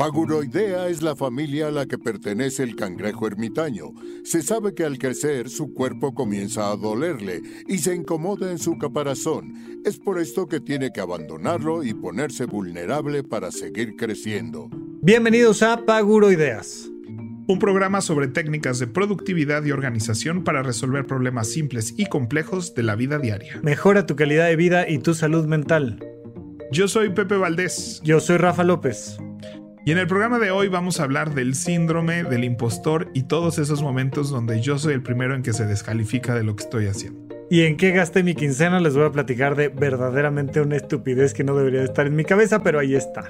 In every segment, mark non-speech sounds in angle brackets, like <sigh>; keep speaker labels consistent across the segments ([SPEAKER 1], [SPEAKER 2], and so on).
[SPEAKER 1] Paguroidea es la familia a la que pertenece el cangrejo ermitaño. Se sabe que al crecer su cuerpo comienza a dolerle y se incomoda en su caparazón. Es por esto que tiene que abandonarlo y ponerse vulnerable para seguir creciendo.
[SPEAKER 2] Bienvenidos a Paguroideas.
[SPEAKER 3] Un programa sobre técnicas de productividad y organización para resolver problemas simples y complejos de la vida diaria.
[SPEAKER 2] Mejora tu calidad de vida y tu salud mental.
[SPEAKER 3] Yo soy Pepe Valdés.
[SPEAKER 2] Yo soy Rafa López.
[SPEAKER 3] Y en el programa de hoy vamos a hablar del síndrome del impostor y todos esos momentos donde yo soy el primero en que se descalifica de lo que estoy haciendo.
[SPEAKER 2] ¿Y en qué gasté mi quincena? Les voy a platicar de verdaderamente una estupidez que no debería estar en mi cabeza, pero ahí está.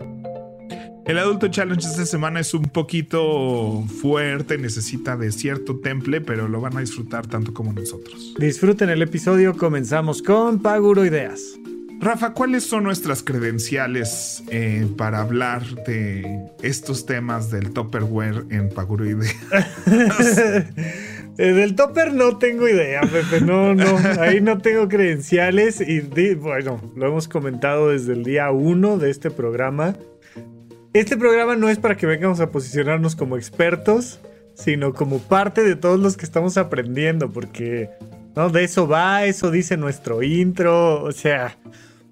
[SPEAKER 3] El Adulto Challenge esta semana es un poquito fuerte, necesita de cierto temple, pero lo van a disfrutar tanto como nosotros.
[SPEAKER 2] Disfruten el episodio, comenzamos con Paguro Ideas.
[SPEAKER 3] Rafa, ¿cuáles son nuestras credenciales eh, para hablar de estos temas del Topperware en Paguro Ideas? <laughs>
[SPEAKER 2] Eh, del topper no tengo idea, Pepe. No, no. Ahí no tengo credenciales. Y bueno, lo hemos comentado desde el día uno de este programa. Este programa no es para que vengamos a posicionarnos como expertos, sino como parte de todos los que estamos aprendiendo, porque ¿no? de eso va, eso dice nuestro intro. O sea,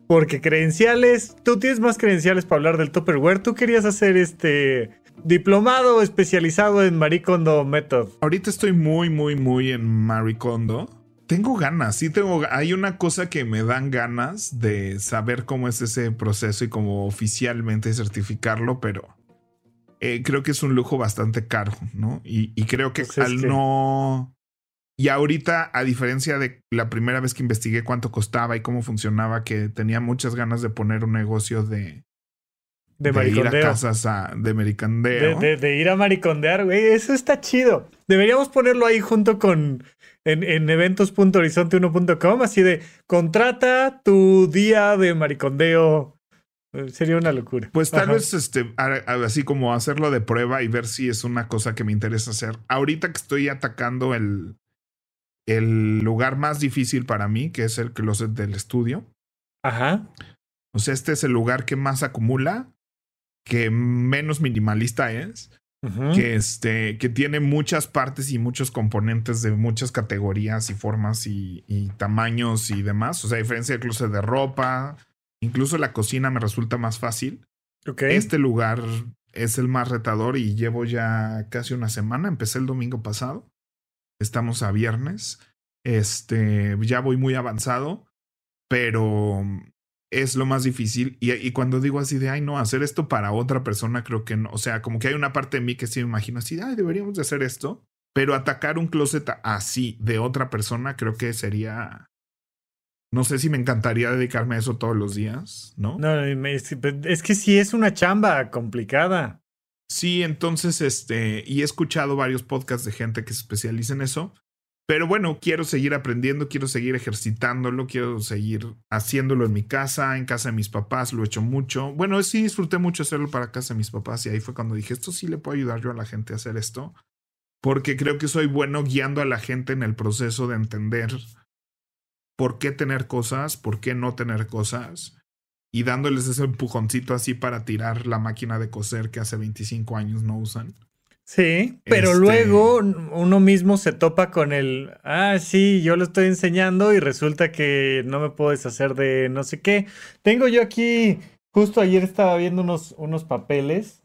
[SPEAKER 2] porque credenciales, tú tienes más credenciales para hablar del Topperware. Tú querías hacer este diplomado especializado en Maricondo Method.
[SPEAKER 3] Ahorita estoy muy, muy, muy en Maricondo. Tengo ganas, sí tengo. Hay una cosa que me dan ganas de saber cómo es ese proceso y cómo oficialmente certificarlo, pero eh, creo que es un lujo bastante caro, ¿no? Y, creo que pues al no y ahorita, a diferencia de la primera vez que investigué cuánto costaba y cómo funcionaba, que tenía muchas ganas de poner un negocio de,
[SPEAKER 2] de, de ir a
[SPEAKER 3] casas de maricondeo.
[SPEAKER 2] De, ir a maricondear, güey. Eso está chido. Deberíamos ponerlo ahí junto con en, en eventos.horizonte1.com, así de contrata tu día de maricondeo. Sería una locura.
[SPEAKER 3] Pues tal vez este, así como hacerlo de prueba y ver si es una cosa que me interesa hacer. Ahorita que estoy atacando el, el lugar más difícil para mí, que es el closet del estudio.
[SPEAKER 2] Ajá.
[SPEAKER 3] O sea, este es el lugar que más acumula, que menos minimalista es, que, este, que tiene muchas partes y muchos componentes de muchas categorías y formas y, tamaños y demás. O sea, a diferencia del closet de ropa, incluso la cocina me resulta más fácil.
[SPEAKER 2] Okay.
[SPEAKER 3] Este lugar es el más retador y llevo ya casi una semana. Empecé el domingo pasado. Estamos a viernes. Este, ya voy muy avanzado, pero es lo más difícil. Y, cuando digo así de, ay, no, hacer esto para otra persona, creo que no. O sea, como que hay una parte de mí que sí me imagino así, ay, deberíamos de hacer esto. Pero atacar un closet así de otra persona, creo que sería. No sé si me encantaría dedicarme a eso todos los días, ¿no?
[SPEAKER 2] No, es que sí es una chamba complicada.
[SPEAKER 3] Sí, entonces, este, y he escuchado varios podcasts de gente que se especializa en eso, pero bueno, quiero seguir aprendiendo, quiero seguir ejercitándolo, quiero seguir haciéndolo en mi casa, en casa de mis papás, lo he hecho mucho. Bueno, sí disfruté mucho hacerlo para casa de mis papás y ahí fue cuando dije, esto sí le puedo ayudar yo a la gente a hacer esto, porque creo que soy bueno guiando a la gente en el proceso de entender por qué tener cosas, por qué no tener cosas y dándoles ese empujoncito así para tirar la máquina de coser que hace 25 años no usan.
[SPEAKER 2] Sí, pero este luego uno mismo se topa con el, ah, sí, yo lo estoy enseñando y resulta que no me puedo deshacer de no sé qué. Tengo yo aquí, justo ayer estaba viendo unos, unos papeles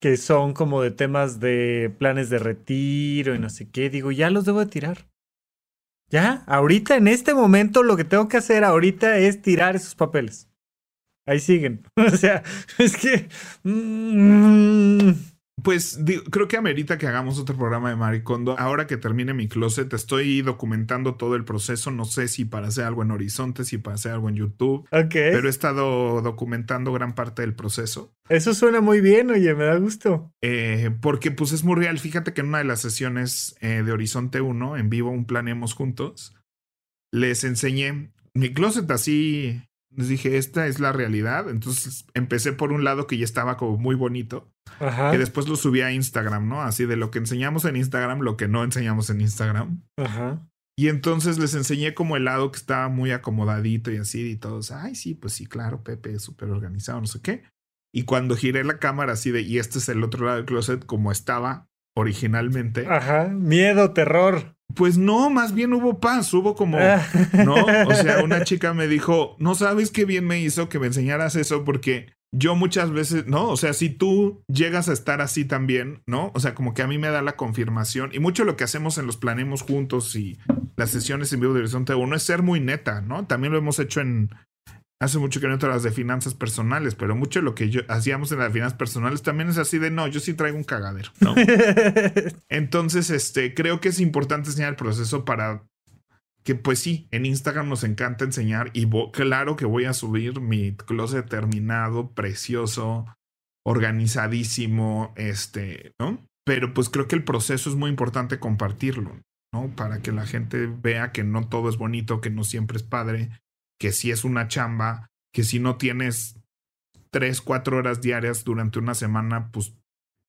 [SPEAKER 2] que son como de temas de planes de retiro y no sé qué. Digo, ya los debo de tirar. Ya, ahorita, en este momento, lo que tengo que hacer ahorita es tirar esos papeles ahí siguen. <laughs> o sea, es que... Mm,
[SPEAKER 3] pues creo que amerita que hagamos otro programa de Maricondo. Ahora que termine mi closet, estoy documentando todo el proceso. No sé si para hacer algo en Horizonte, si para hacer algo en YouTube.
[SPEAKER 2] Ok.
[SPEAKER 3] Pero he estado documentando gran parte del proceso.
[SPEAKER 2] Eso suena muy bien, oye, me da gusto.
[SPEAKER 3] Eh, porque pues es muy real. Fíjate que en una de las sesiones eh, de Horizonte 1, en vivo, un planeemos juntos, les enseñé mi closet así les dije, esta es la realidad. Entonces empecé por un lado que ya estaba como muy bonito.
[SPEAKER 2] Ajá.
[SPEAKER 3] Que después lo subí a Instagram, ¿no? Así de lo que enseñamos en Instagram, lo que no enseñamos en Instagram.
[SPEAKER 2] Ajá.
[SPEAKER 3] Y entonces les enseñé como el lado que estaba muy acomodadito y así, y todos, ay, sí, pues sí, claro, Pepe es súper organizado, no sé qué. Y cuando giré la cámara así de, y este es el otro lado del closet como estaba originalmente.
[SPEAKER 2] Ajá, miedo, terror.
[SPEAKER 3] Pues no, más bien hubo paz, hubo como. <laughs> ¿no? O sea, una chica me dijo, no sabes qué bien me hizo que me enseñaras eso porque yo muchas veces, ¿no? O sea, si tú llegas a estar así también, ¿no? O sea, como que a mí me da la confirmación y mucho lo que hacemos en los planemos juntos y las sesiones en vivo de Horizonte 1 es ser muy neta, ¿no? También lo hemos hecho en, hace mucho que no entro las de finanzas personales, pero mucho de lo que yo hacíamos en las finanzas personales también es así de no, yo sí traigo un cagadero, ¿no? <laughs> Entonces, este, creo que es importante enseñar el proceso para que pues sí, en Instagram nos encanta enseñar y claro que voy a subir mi closet terminado, precioso, organizadísimo, este, ¿no? Pero pues creo que el proceso es muy importante compartirlo, ¿no? Para que la gente vea que no todo es bonito, que no siempre es padre, que si es una chamba, que si no tienes tres, cuatro horas diarias durante una semana, pues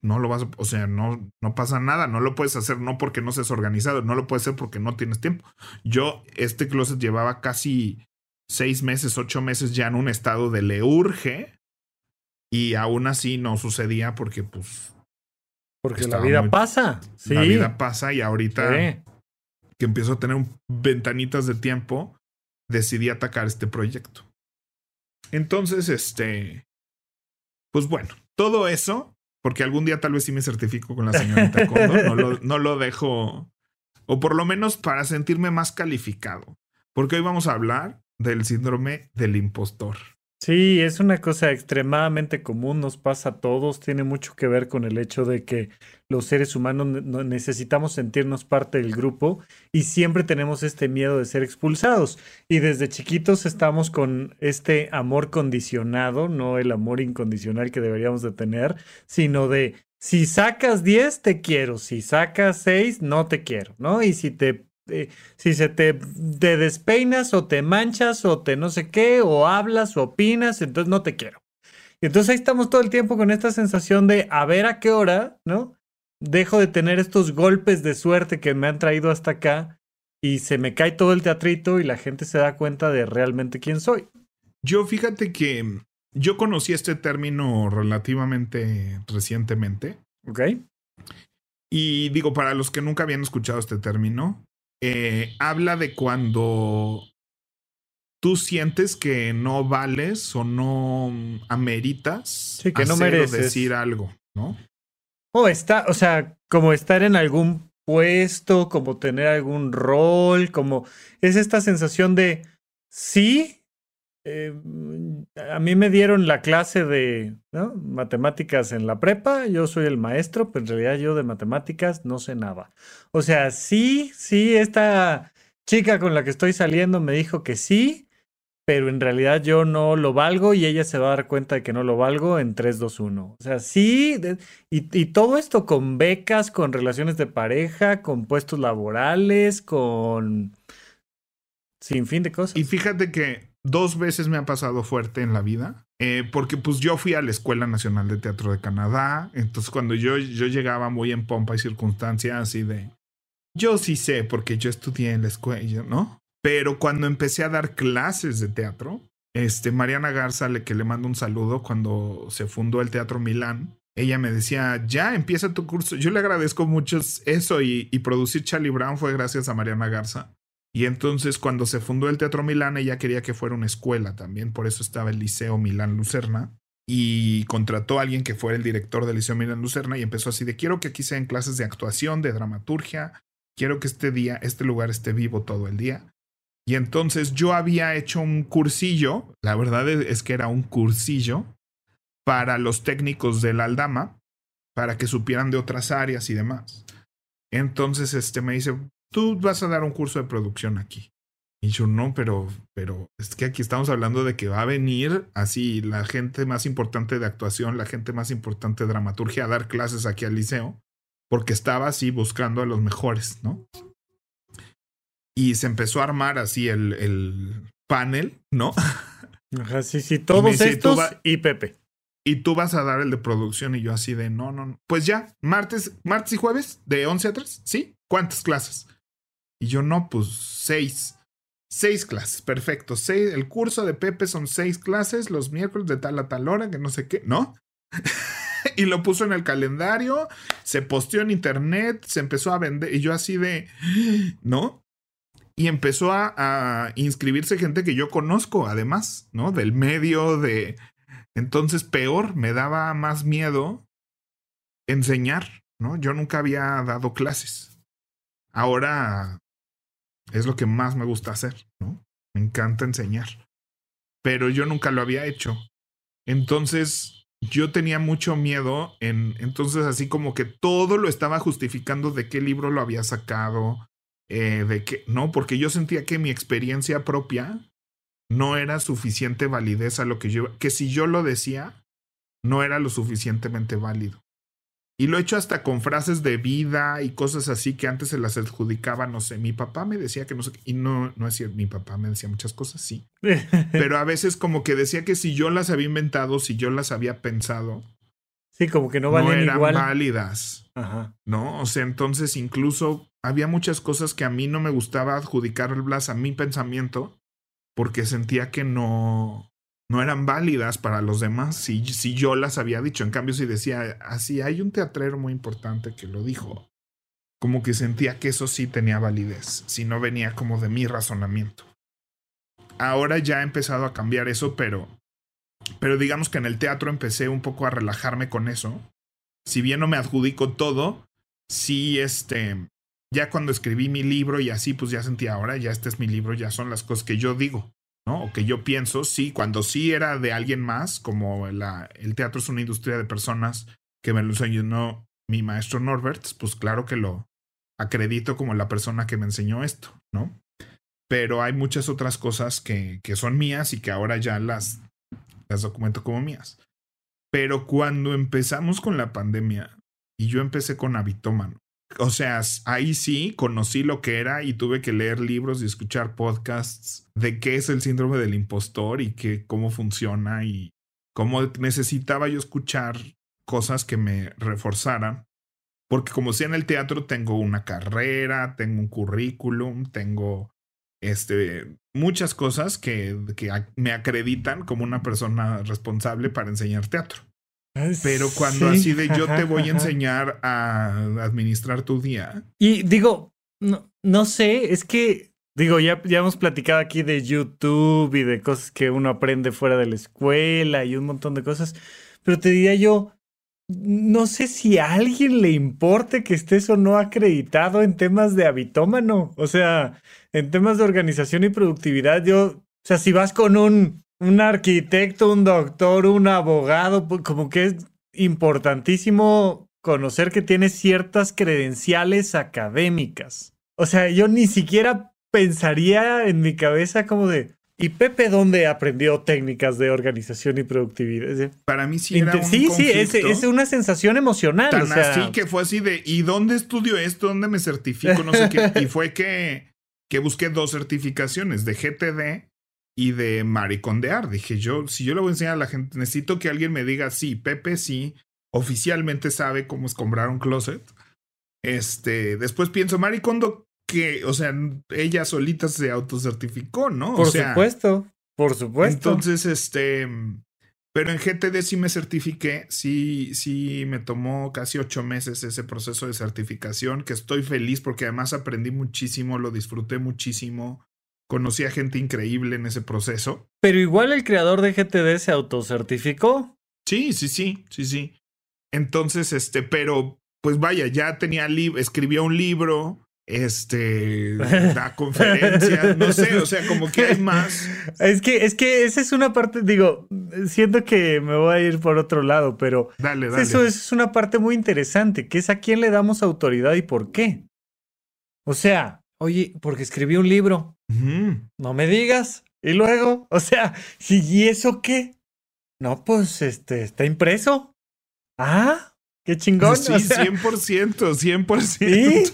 [SPEAKER 3] no lo vas a, o sea, no, no pasa nada, no lo puedes hacer no porque no seas organizado, no lo puedes hacer porque no tienes tiempo. Yo, este closet llevaba casi seis meses, ocho meses ya en un estado de le urge y aún así no sucedía porque pues...
[SPEAKER 2] Porque la vida pasa. Sí.
[SPEAKER 3] La vida pasa y ahorita que empiezo a tener ventanitas de tiempo, decidí atacar este proyecto. Entonces, este, pues bueno, todo eso porque algún día tal vez sí me certifico con la señorita <laughs> Kondo, no lo, no lo dejo, o por lo menos para sentirme más calificado, porque hoy vamos a hablar del síndrome del impostor.
[SPEAKER 2] Sí, es una cosa extremadamente común, nos pasa a todos, tiene mucho que ver con el hecho de que los seres humanos necesitamos sentirnos parte del grupo y siempre tenemos este miedo de ser expulsados. Y desde chiquitos estamos con este amor condicionado, no el amor incondicional que deberíamos de tener, sino de si sacas 10 te quiero, si sacas 6 no te quiero, ¿no? Y si te eh, si se te, despeinas o te manchas o te no sé qué, o hablas o opinas, entonces no te quiero. Y entonces ahí estamos todo el tiempo con esta sensación de a ver a qué hora, ¿no? Dejo de tener estos golpes de suerte que me han traído hasta acá y se me cae todo el teatrito y la gente se da cuenta de realmente quién soy.
[SPEAKER 3] Yo fíjate que yo conocí este término relativamente recientemente.
[SPEAKER 2] Ok.
[SPEAKER 3] Y digo, para los que nunca habían escuchado este término, eh, habla de cuando tú sientes que no vales o no ameritas
[SPEAKER 2] que no mereces
[SPEAKER 3] decir algo, ¿no?
[SPEAKER 2] O está, o sea, como estar en algún puesto, como tener algún rol, como es esta sensación de sí, eh, a mí me dieron la clase de matemáticas en la prepa, yo soy el maestro, pero en realidad yo de matemáticas no sé nada. O sea, sí, sí, esta chica con la que estoy saliendo me dijo que sí, pero en realidad yo no lo valgo y ella se va a dar cuenta de que no lo valgo en 3, 2, 1. O sea, sí, y, y todo esto con becas, con relaciones de pareja, con puestos laborales, con... Sin fin de cosas.
[SPEAKER 3] Y fíjate que dos veces me ha pasado fuerte en la vida, eh, porque pues yo fui a la Escuela Nacional de Teatro de Canadá, entonces cuando yo, yo llegaba muy en pompa y circunstancia así de, yo sí sé porque yo estudié en la escuela, ¿no? Pero cuando empecé a dar clases de teatro, este, Mariana Garza, le, que le mando un saludo cuando se fundó el Teatro Milán, ella me decía, ya empieza tu curso. Yo le agradezco mucho eso y, y producir Charlie Brown fue gracias a Mariana Garza y entonces cuando se fundó el Teatro Milán, ella quería que fuera una escuela también, por eso estaba el Liceo Milán Lucerna. Y contrató a alguien que fuera el director del Liceo Milán Lucerna y empezó así de quiero que aquí sean clases de actuación, de dramaturgia, quiero que este día, este lugar esté vivo todo el día. Y entonces yo había hecho un cursillo, la verdad es que era un cursillo para los técnicos del Aldama, para que supieran de otras áreas y demás. Entonces este me dice, tú vas a dar un curso de producción aquí. Y yo no, pero, pero es que aquí estamos hablando de que va a venir así la gente más importante de actuación, la gente más importante de dramaturgia a dar clases aquí al liceo, porque estaba así buscando a los mejores, ¿no? Y se empezó a armar así el, el panel, ¿no? <laughs>
[SPEAKER 2] Ajá, sí, sí, todos estos y Pepe.
[SPEAKER 3] Y tú vas a dar el de producción y yo así de, no, no, no. Pues ya, martes, martes y jueves, de 11 a 3, ¿sí? ¿Cuántas clases? Y yo, no, pues seis. Seis clases, perfecto. Seis, el curso de Pepe son seis clases, los miércoles de tal a tal hora, que no sé qué, ¿no? <laughs> y lo puso en el calendario, se posteó en internet, se empezó a vender, y yo así de, <gasps> ¿no? Y empezó a, a inscribirse gente que yo conozco, además, ¿no? Del medio, de... Entonces, peor, me daba más miedo enseñar, ¿no? Yo nunca había dado clases. Ahora es lo que más me gusta hacer, ¿no? Me encanta enseñar. Pero yo nunca lo había hecho. Entonces, yo tenía mucho miedo en, entonces así como que todo lo estaba justificando de qué libro lo había sacado, eh, de qué, no, porque yo sentía que mi experiencia propia no era suficiente validez a lo que yo, que si yo lo decía, no era lo suficientemente válido. Y lo he hecho hasta con frases de vida y cosas así que antes se las adjudicaba, no sé, mi papá me decía que no sé, y no, no es cierto, mi papá me decía muchas cosas, sí. <laughs> Pero a veces como que decía que si yo las había inventado, si yo las había pensado.
[SPEAKER 2] Sí, como que no, no eran
[SPEAKER 3] válidas. Ajá. ¿No? O sea, entonces incluso había muchas cosas que a mí no me gustaba adjudicarlas a mi pensamiento porque sentía que no, no eran válidas para los demás si, si yo las había dicho. En cambio, si decía así, hay un teatrero muy importante que lo dijo, como que sentía que eso sí tenía validez, si no venía como de mi razonamiento. Ahora ya he empezado a cambiar eso, pero, pero digamos que en el teatro empecé un poco a relajarme con eso. Si bien no me adjudico todo, sí, este, ya cuando escribí mi libro y así, pues ya sentía ahora, ya este es mi libro, ya son las cosas que yo digo. O que yo pienso, sí, cuando sí era de alguien más, como la, el teatro es una industria de personas que me lo enseñó mi maestro Norbert, pues claro que lo acredito como la persona que me enseñó esto, ¿no? Pero hay muchas otras cosas que, que son mías y que ahora ya las, las documento como mías. Pero cuando empezamos con la pandemia y yo empecé con Habitómano, o sea, ahí sí conocí lo que era y tuve que leer libros y escuchar podcasts de qué es el síndrome del impostor y qué, cómo funciona y cómo necesitaba yo escuchar cosas que me reforzaran. Porque como sea en el teatro tengo una carrera, tengo un currículum, tengo este, muchas cosas que, que me acreditan como una persona responsable para enseñar teatro. Pero cuando así de yo te voy a enseñar a administrar tu día.
[SPEAKER 2] Y digo, no, no sé, es que, digo, ya, ya hemos platicado aquí de YouTube y de cosas que uno aprende fuera de la escuela y un montón de cosas, pero te diría yo, no sé si a alguien le importe que estés o no acreditado en temas de habitómano, o sea, en temas de organización y productividad, yo, o sea, si vas con un un arquitecto, un doctor, un abogado, como que es importantísimo conocer que tiene ciertas credenciales académicas. O sea, yo ni siquiera pensaría en mi cabeza como de, ¿y Pepe dónde aprendió técnicas de organización y productividad?
[SPEAKER 3] Para mí sí era un
[SPEAKER 2] Sí, sí, es, una sensación emocional.
[SPEAKER 3] Tan así que fue así de, ¿y dónde estudio esto? ¿Dónde me certifico? No sé qué. <laughs> Y fue que, que busqué dos certificaciones de GTD y de maricondear. Dije yo, si yo le voy a enseñar a la gente, necesito que alguien me diga, sí, Pepe sí, oficialmente sabe cómo es comprar un closet. Este, después pienso, Maricondo, que, o sea, ella solita se autocertificó, ¿no?
[SPEAKER 2] Por supuesto, por supuesto.
[SPEAKER 3] Entonces, este, pero en GTD sí me certifiqué, sí, sí me tomó casi ocho meses ese proceso de certificación, que estoy feliz porque además aprendí muchísimo, lo disfruté muchísimo. Conocí a gente increíble en ese proceso.
[SPEAKER 2] Pero igual el creador de GTD se autocertificó.
[SPEAKER 3] Sí, sí, sí, sí, sí. Entonces, este, pero, pues vaya, ya tenía libro, escribió un libro, este, <laughs> da conferencias, no sé, o sea, como que hay más.
[SPEAKER 2] Es que, es que esa es una parte, digo, siento que me voy a ir por otro lado, pero
[SPEAKER 3] dale, dale.
[SPEAKER 2] eso es una parte muy interesante, que es a quién le damos autoridad y por qué. O sea, Oye, porque escribí un libro. No me digas. Y luego, o sea, <laughs> ¿y eso qué? No, pues este, está impreso. Ah, qué chingón.
[SPEAKER 3] Sí, 100%, 100%. ¿Sí?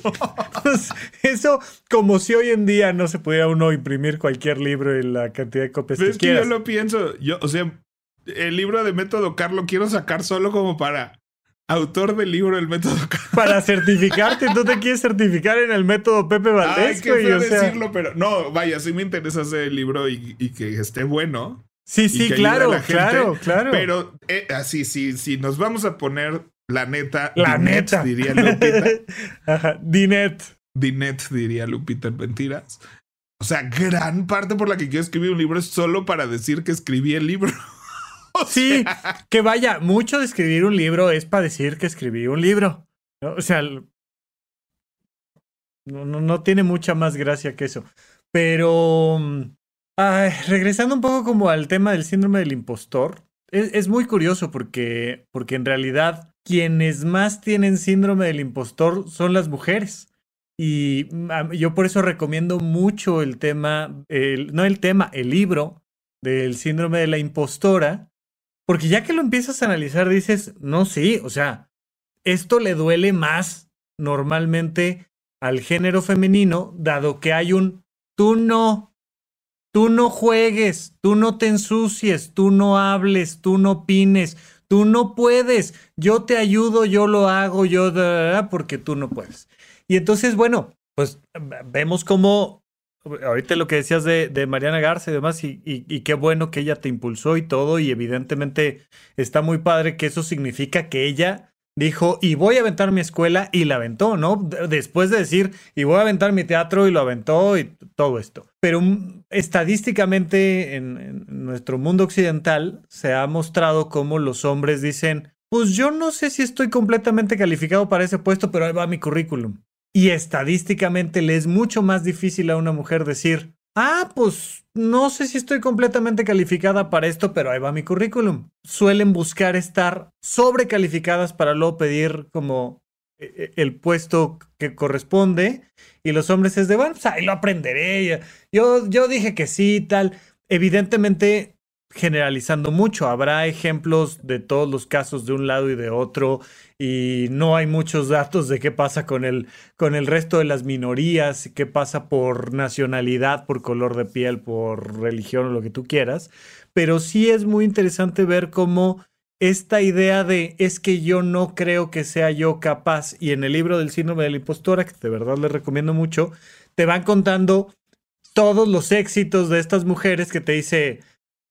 [SPEAKER 2] Pues, eso, como si hoy en día no se pudiera uno imprimir cualquier libro en la cantidad de copias que, que
[SPEAKER 3] yo lo pienso, yo, o sea, el libro de Método Carlo quiero sacar solo como para autor del libro El método <laughs>
[SPEAKER 2] Para certificarte, tú te quieres certificar en el método Pepe Valdés.
[SPEAKER 3] Ay, qué decirlo, pero no, vaya, sí me interesa hacer el libro y, que esté bueno.
[SPEAKER 2] Sí, sí, claro, claro, claro.
[SPEAKER 3] Pero eh, así, sí, sí, nos vamos a poner la neta.
[SPEAKER 2] La neta.
[SPEAKER 3] Diría Lupita. <laughs>
[SPEAKER 2] Ajá, Dinet.
[SPEAKER 3] Dinet, diría Lupita en mentiras. O sea, gran parte por la que quiero escribir un libro es solo para decir que escribí el libro. <laughs> <laughs>
[SPEAKER 2] sí, que vaya, mucho de escribir un libro es para decir que escribí un libro. O sea, no, no, tiene mucha más gracia que eso. Pero, regresando un poco como al tema del síndrome del impostor, es, es, muy curioso porque, porque en realidad quienes más tienen síndrome del impostor son las mujeres. Y yo por eso recomiendo mucho el tema, el, no el tema, el libro del síndrome de la impostora, porque ya que lo empiezas a analizar, dices, no, sí, o sea, esto le duele más normalmente al género femenino, dado que hay un tú no, tú no juegues, tú no te ensucies, tú no hables, tú no opines, tú no puedes, yo te ayudo, yo lo hago, yo, porque tú no puedes. Y entonces, bueno, pues vemos cómo ahorita lo que decías de, Mariana Garza y demás, y, qué bueno que ella te impulsó y todo, y evidentemente está muy padre que eso significa que ella dijo, y voy a aventar mi escuela, y la aventó, ¿no? Después de decir, y voy a aventar mi teatro, y lo aventó, y todo esto. Pero estadísticamente en, en nuestro mundo occidental se ha mostrado cómo los hombres dicen, pues yo no sé si estoy completamente calificado para ese puesto, pero ahí va mi currículum. Y estadísticamente le es mucho más difícil a una mujer decir, ah, pues no sé si estoy completamente calificada para esto, pero ahí va mi currículum. Suelen buscar estar sobrecalificadas para luego pedir como eh, eh, el puesto que corresponde. Y los hombres es de, bueno, pues ahí lo aprenderé. Yo, yo dije que sí, tal. Evidentemente generalizando mucho. Habrá ejemplos de todos los casos de un lado y de otro y no hay muchos datos de qué pasa con el, con el resto de las minorías, qué pasa por nacionalidad, por color de piel, por religión o lo que tú quieras. Pero sí es muy interesante ver cómo esta idea de es que yo no creo que sea yo capaz y en el libro del síndrome de la impostora, que de verdad les recomiendo mucho, te van contando todos los éxitos de estas mujeres que te dice,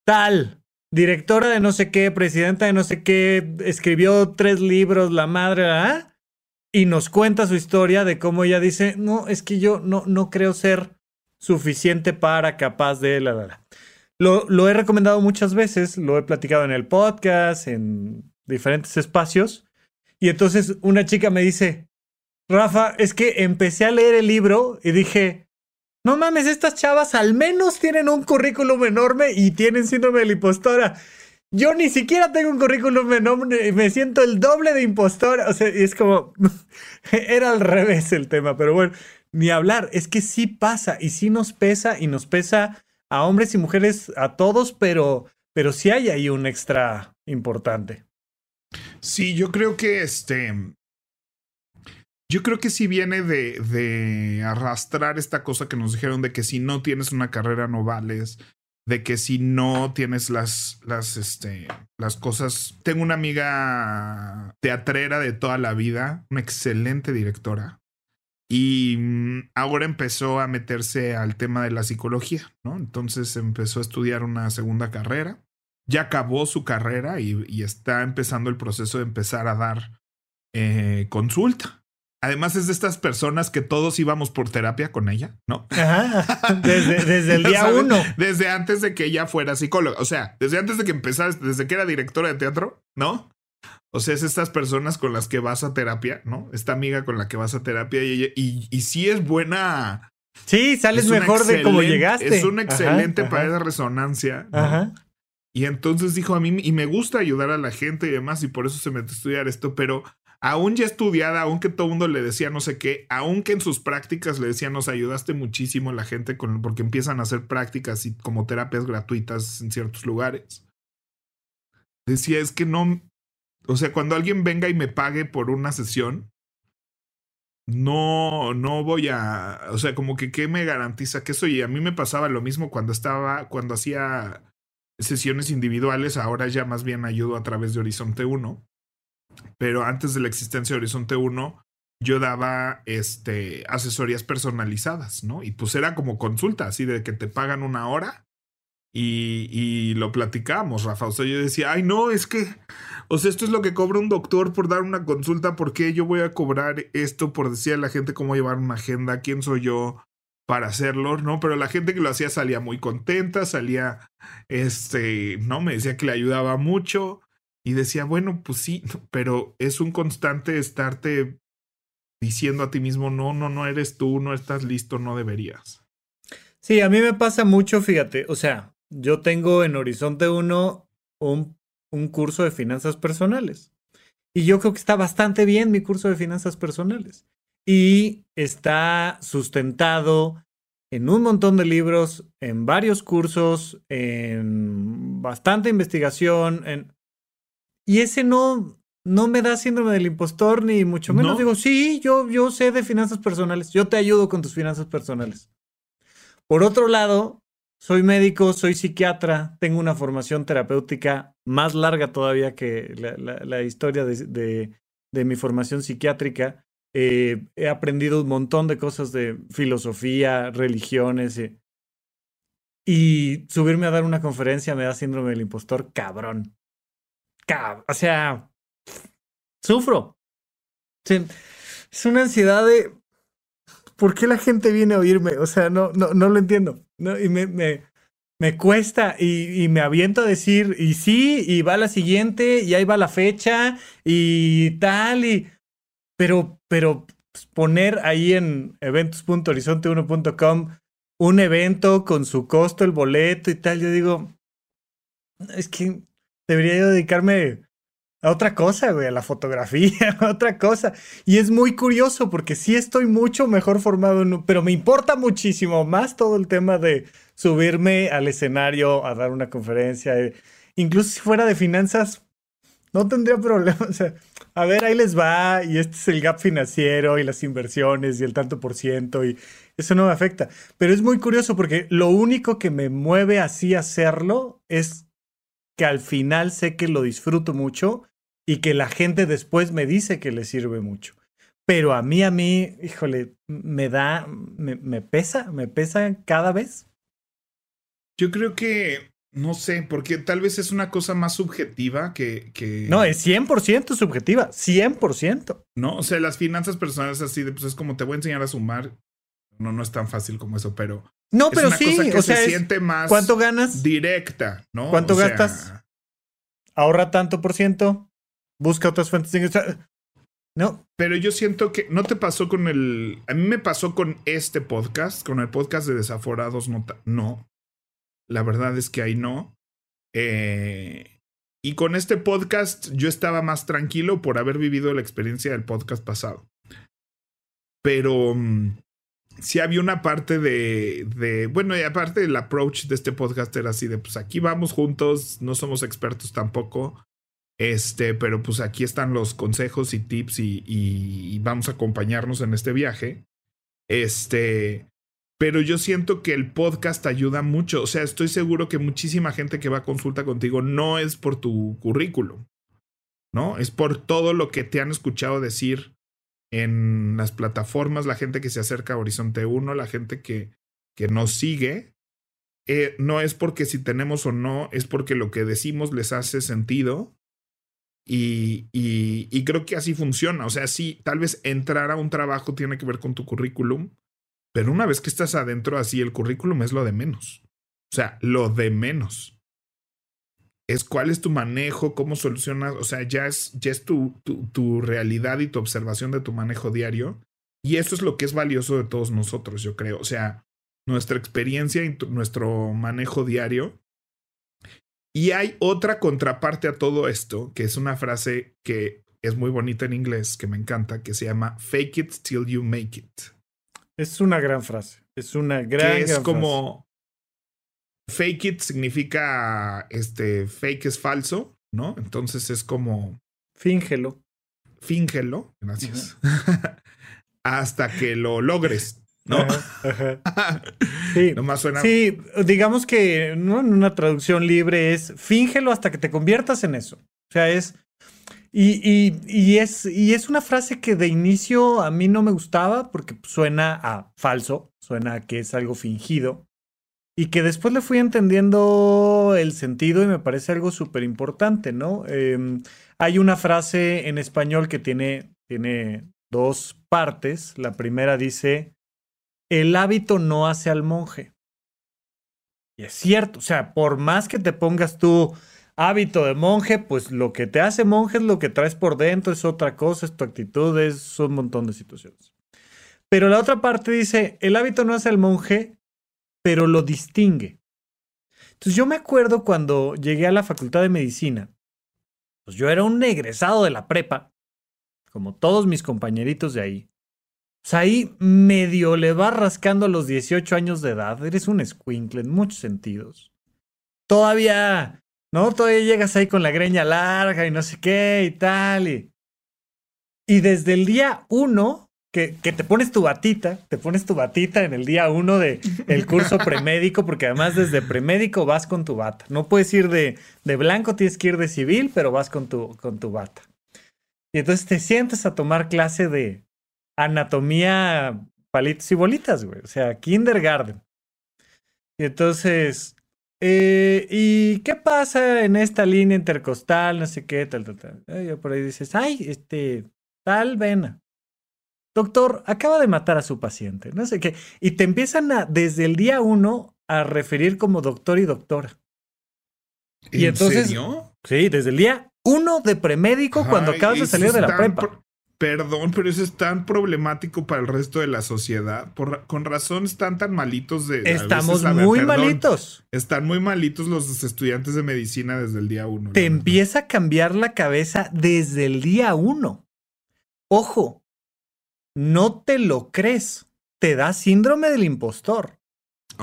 [SPEAKER 2] tal, directora de no sé qué, presidenta de no sé qué, escribió tres libros, la madre, ¿ah? Y nos cuenta su historia de cómo ella dice, no, es que yo no, no creo ser suficiente para, capaz de, la, la, la. Lo, lo he recomendado muchas veces, lo he platicado en el podcast, en diferentes espacios. Y entonces una chica me dice, Rafa, es que empecé a leer el libro y dije, no mames, estas chavas al menos tienen un currículum enorme y tienen síndrome de la impostora. Yo ni siquiera tengo un currículum enorme, me siento el doble de impostora. O sea, es como, <laughs> era al revés el tema, pero bueno, ni hablar, es que sí pasa y sí nos pesa y nos pesa a hombres y mujeres, a todos, pero, pero sí hay ahí un extra importante.
[SPEAKER 3] Sí, yo creo que este, yo creo que sí viene de, arrastrar esta cosa que nos dijeron de que si no tienes una carrera no vales, de que si no tienes las, las, este, las cosas. Tengo una amiga teatrera de toda la vida, una excelente directora. Y mm, ahora empezó a meterse al tema de la psicología, ¿no? Entonces empezó a estudiar una segunda carrera. Ya acabó su carrera y, y está empezando el proceso de empezar a dar eh, consulta. Además es de estas personas que todos íbamos por terapia con ella, ¿no?
[SPEAKER 2] Ajá, desde, el <laughs> día uno.
[SPEAKER 3] Desde antes de que ella fuera psicóloga. O sea, desde antes de que empezara, desde que era directora de teatro, ¿no? O sea, es estas personas con las que vas a terapia, ¿no? Esta amiga con la que vas a terapia y, y, y sí es buena.
[SPEAKER 2] Sí, sales mejor de cómo llegaste.
[SPEAKER 3] Es un excelente para esa resonancia. Ajá. Y entonces dijo a mí, y me gusta ayudar a la gente y demás, y por eso se metió a estudiar esto, pero aún ya estudiada, aunque todo el mundo le decía no sé qué, aunque en sus prácticas le decía nos ayudaste muchísimo la gente con, porque empiezan a hacer prácticas y como terapias gratuitas en ciertos lugares. Decía, es que no, o sea, cuando alguien venga y me pague por una sesión, no, no voy a, o sea, como que qué me garantiza que eso y a mí me pasaba lo mismo cuando estaba, cuando hacía sesiones individuales, ahora ya más bien ayudo a través de Horizonte 1 pero antes de la existencia de Horizonte 1, yo daba este, asesorías personalizadas, ¿no? Y pues era como consulta, así de que te pagan una hora y, y lo platicamos, Rafa. O sea, yo decía, ay, no, es que, o sea, esto es lo que cobra un doctor por dar una consulta, ¿por qué yo voy a cobrar esto por decir a la gente cómo llevar una agenda? ¿Quién soy yo? para hacerlo, ¿no? Pero la gente que lo hacía salía muy contenta, salía, este, ¿no? Me decía que le ayudaba mucho y decía, bueno, pues sí, <laughs> pero es un constante estarte diciendo a ti mismo, no, no, no eres tú, no estás listo, no deberías.
[SPEAKER 2] Sí, a mí me pasa mucho, fíjate, o sea, yo tengo en Horizonte 1 un, un curso de finanzas personales y yo creo que está bastante bien mi curso de finanzas personales y está sustentado en un montón de libros, en varios cursos, en bastante investigación, en... y ese no, no me da síndrome del impostor, ni mucho menos digo, sí, yo, yo sé de finanzas personales, yo te ayudo con tus finanzas personales. Por otro lado, soy médico, soy psiquiatra, tengo una formación terapéutica más larga todavía que la, historia de, de mi formación psiquiátrica. Eh, he aprendido un montón de cosas de filosofía, religiones. Eh, y subirme a dar una conferencia me da síndrome del impostor, cabrón. O sea, sufro. es una ansiedad de. ¿Por qué la gente viene a oírme? O sea, no, no, no lo entiendo. No, y me, me, me cuesta y, y, me aviento a decir, y sí, y va la siguiente, y ahí va la fecha, y tal, y pero, pero pues, poner ahí en eventos.horizonte1.com un evento con su costo, el boleto y tal, yo digo, es que debería dedicarme a otra cosa, güey, a la fotografía, <laughs> a otra cosa. Y es muy curioso porque sí estoy mucho mejor formado, pero me importa muchísimo más todo el tema de subirme al escenario a dar una conferencia. Incluso si fuera de finanzas, no tendría <laughs> problema. O sea, a ver, ahí les va, y este es el gap financiero y las inversiones y el tanto por ciento, y eso no me afecta. Pero es muy curioso porque lo único que me mueve así a hacerlo es que al final sé que lo disfruto mucho y que la gente después me dice que le sirve mucho. Pero a mí, a mí, híjole, me da, me, me pesa, me pesa cada vez.
[SPEAKER 3] Yo creo que no sé, porque tal vez es una cosa más subjetiva que... que...
[SPEAKER 2] No, es 100% subjetiva, 100%.
[SPEAKER 3] No, o sea, las finanzas personales así, de, pues es como te voy a enseñar a sumar. No, no es tan fácil como eso, pero...
[SPEAKER 2] No, pero sí,
[SPEAKER 3] o sea, se siente más...
[SPEAKER 2] ¿Cuánto ganas?
[SPEAKER 3] Directa, ¿no?
[SPEAKER 2] ¿Cuánto gastas? Ahorra tanto por ciento, busca otras fuentes de ingresos. No.
[SPEAKER 3] Pero yo siento que no te pasó con el. A mí me pasó con este podcast, con el podcast de Desaforados. No. no. La verdad es que ahí no. Eh, y con este podcast yo estaba más tranquilo por haber vivido la experiencia del podcast pasado. Pero mm, sí había una parte de, de, bueno, y aparte el approach de este podcast era así de, pues aquí vamos juntos, no somos expertos tampoco, este, pero pues aquí están los consejos y tips y, y vamos a acompañarnos en este viaje. Este, pero yo siento que el podcast ayuda mucho. O sea, estoy seguro que muchísima gente que va a consulta contigo no es por tu currículum, ¿no? Es por todo lo que te han escuchado decir en las plataformas, la gente que se acerca a Horizonte 1, la gente que, que nos sigue. Eh, no es porque si tenemos o no, es porque lo que decimos les hace sentido. Y, y, y creo que así funciona. O sea, sí, tal vez entrar a un trabajo tiene que ver con tu currículum, pero una vez que estás adentro, así el currículum es lo de menos. O sea, lo de menos. Es cuál es tu manejo, cómo solucionas, o sea, ya es, ya es tu, tu, tu realidad y tu observación de tu manejo diario. Y eso es lo que es valioso de todos nosotros, yo creo. O sea, nuestra experiencia y nuestro manejo diario. Y hay otra contraparte a todo esto, que es una frase que es muy bonita en inglés, que me encanta, que se llama Fake it till you make it.
[SPEAKER 2] Es una gran frase. Es una gran.
[SPEAKER 3] Que es como. Fake it significa. Este. Fake es falso, ¿no? Entonces es como.
[SPEAKER 2] Fíngelo.
[SPEAKER 3] Fíngelo. Gracias. <laughs> Hasta que lo logres. ¿no? <laughs>
[SPEAKER 2] Sí, suena... sí, digamos que ¿no? en una traducción libre es fíngelo hasta que te conviertas en eso. O sea, es Y, es, y es una frase que de inicio a mí no me gustaba porque suena a falso, suena a que es algo fingido. Y que después le fui entendiendo el sentido y me parece algo súper importante, ¿no? Em, hay una frase en español que tiene, tiene dos partes. La primera dice, el hábito no hace al monje. Y es cierto, o sea, por más que te pongas tú hábito de monje, pues lo que te hace monje es lo que traes por dentro, es otra cosa, es tu actitud, es un montón de situaciones. Pero la otra parte dice, el hábito no hace al monje, pero lo distingue. Entonces yo me acuerdo cuando llegué a la facultad de medicina, pues yo era un egresado de la prepa, como todos mis compañeritos de ahí. Pues ahí medio le va rascando a los 18 años de edad, eres un squinkle en muchos sentidos. Todavía ¿no? Todavía llegas ahí con la greña larga y no sé qué y tal. Y, y desde el día uno, que, te pones tu batita, te pones tu batita en el día uno del el curso premédico, porque además desde premédico vas con tu bata. No puedes ir de, de blanco, tienes que ir de civil, pero vas con tu, con tu bata. Y entonces te sientes a tomar clase de anatomía, palitos y bolitas, güey. O sea, kindergarten. Y entonces eh, ¿Y qué pasa en esta línea intercostal? No sé qué, tal, tal, tal. Eh, por ahí dices, ay, este, tal vena. Doctor, acaba de matar a su paciente, no sé qué. Y te empiezan a, desde el día uno, a referir como doctor y doctora.
[SPEAKER 3] ¿En y entonces, serio?
[SPEAKER 2] Sí, desde el día uno de premédico cuando acabas de salir de la prepa.
[SPEAKER 3] Perdón, pero eso es tan problemático para el resto de la sociedad. Por, con razón están tan malitos de...
[SPEAKER 2] Estamos muy malitos.
[SPEAKER 3] Están muy malitos los estudiantes de medicina desde el día uno.
[SPEAKER 2] Te empieza a cambiar la cabeza desde el día uno. Ojo, no te lo crees. Te da síndrome del impostor.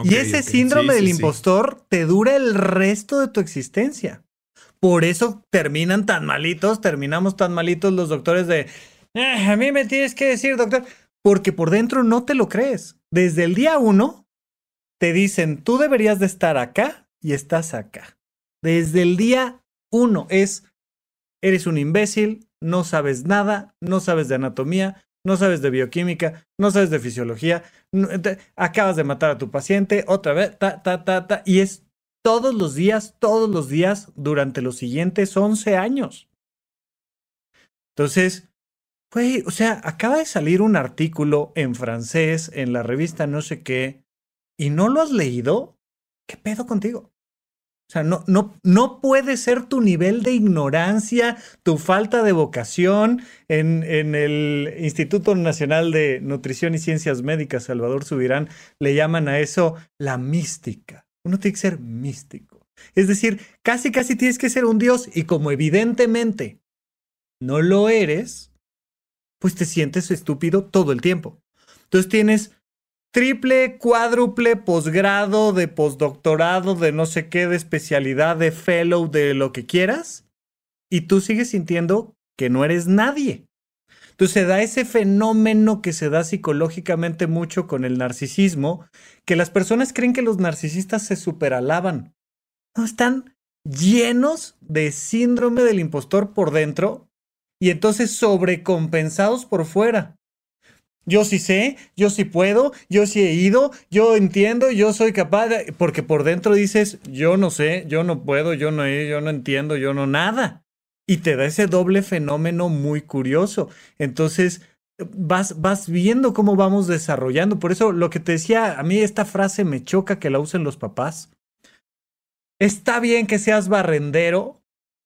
[SPEAKER 2] y ese síndrome del impostor te dura el resto de tu existencia. Por eso terminan tan malitos, terminamos tan malitos los doctores de eh, a mí me tienes que decir, doctor, porque por dentro no te lo crees. Desde el día uno te dicen, tú deberías de estar acá y estás acá. Desde el día uno es, eres un imbécil, no sabes nada, no sabes de anatomía, no sabes de bioquímica, no sabes de fisiología, acabas de matar a tu paciente, otra vez, ta, ta, ta, ta, y es todos los días, todos los días durante los siguientes 11 años. Entonces, Güey, o sea, acaba de salir un artículo en francés en la revista no sé qué y no lo has leído. ¿Qué pedo contigo? O sea, no, no, no puede ser tu nivel de ignorancia, tu falta de vocación. En, en el Instituto Nacional de Nutrición y Ciencias Médicas, Salvador Subirán, le llaman a eso la mística. Uno tiene que ser místico. Es decir, casi, casi tienes que ser un dios y como evidentemente no lo eres, pues te sientes estúpido todo el tiempo. Entonces tienes triple, cuádruple, posgrado, de postdoctorado, de no sé qué, de especialidad, de fellow, de lo que quieras, y tú sigues sintiendo que no eres nadie. Entonces se da ese fenómeno que se da psicológicamente mucho con el narcisismo, que las personas creen que los narcisistas se superalaban. No, están llenos de síndrome del impostor por dentro y entonces sobrecompensados por fuera. Yo sí sé, yo sí puedo, yo sí he ido, yo entiendo, yo soy capaz, porque por dentro dices, yo no sé, yo no puedo, yo no he, yo no entiendo, yo no nada. Y te da ese doble fenómeno muy curioso. Entonces, vas, vas viendo cómo vamos desarrollando. Por eso lo que te decía, a mí esta frase me choca que la usen los papás. Está bien que seas barrendero,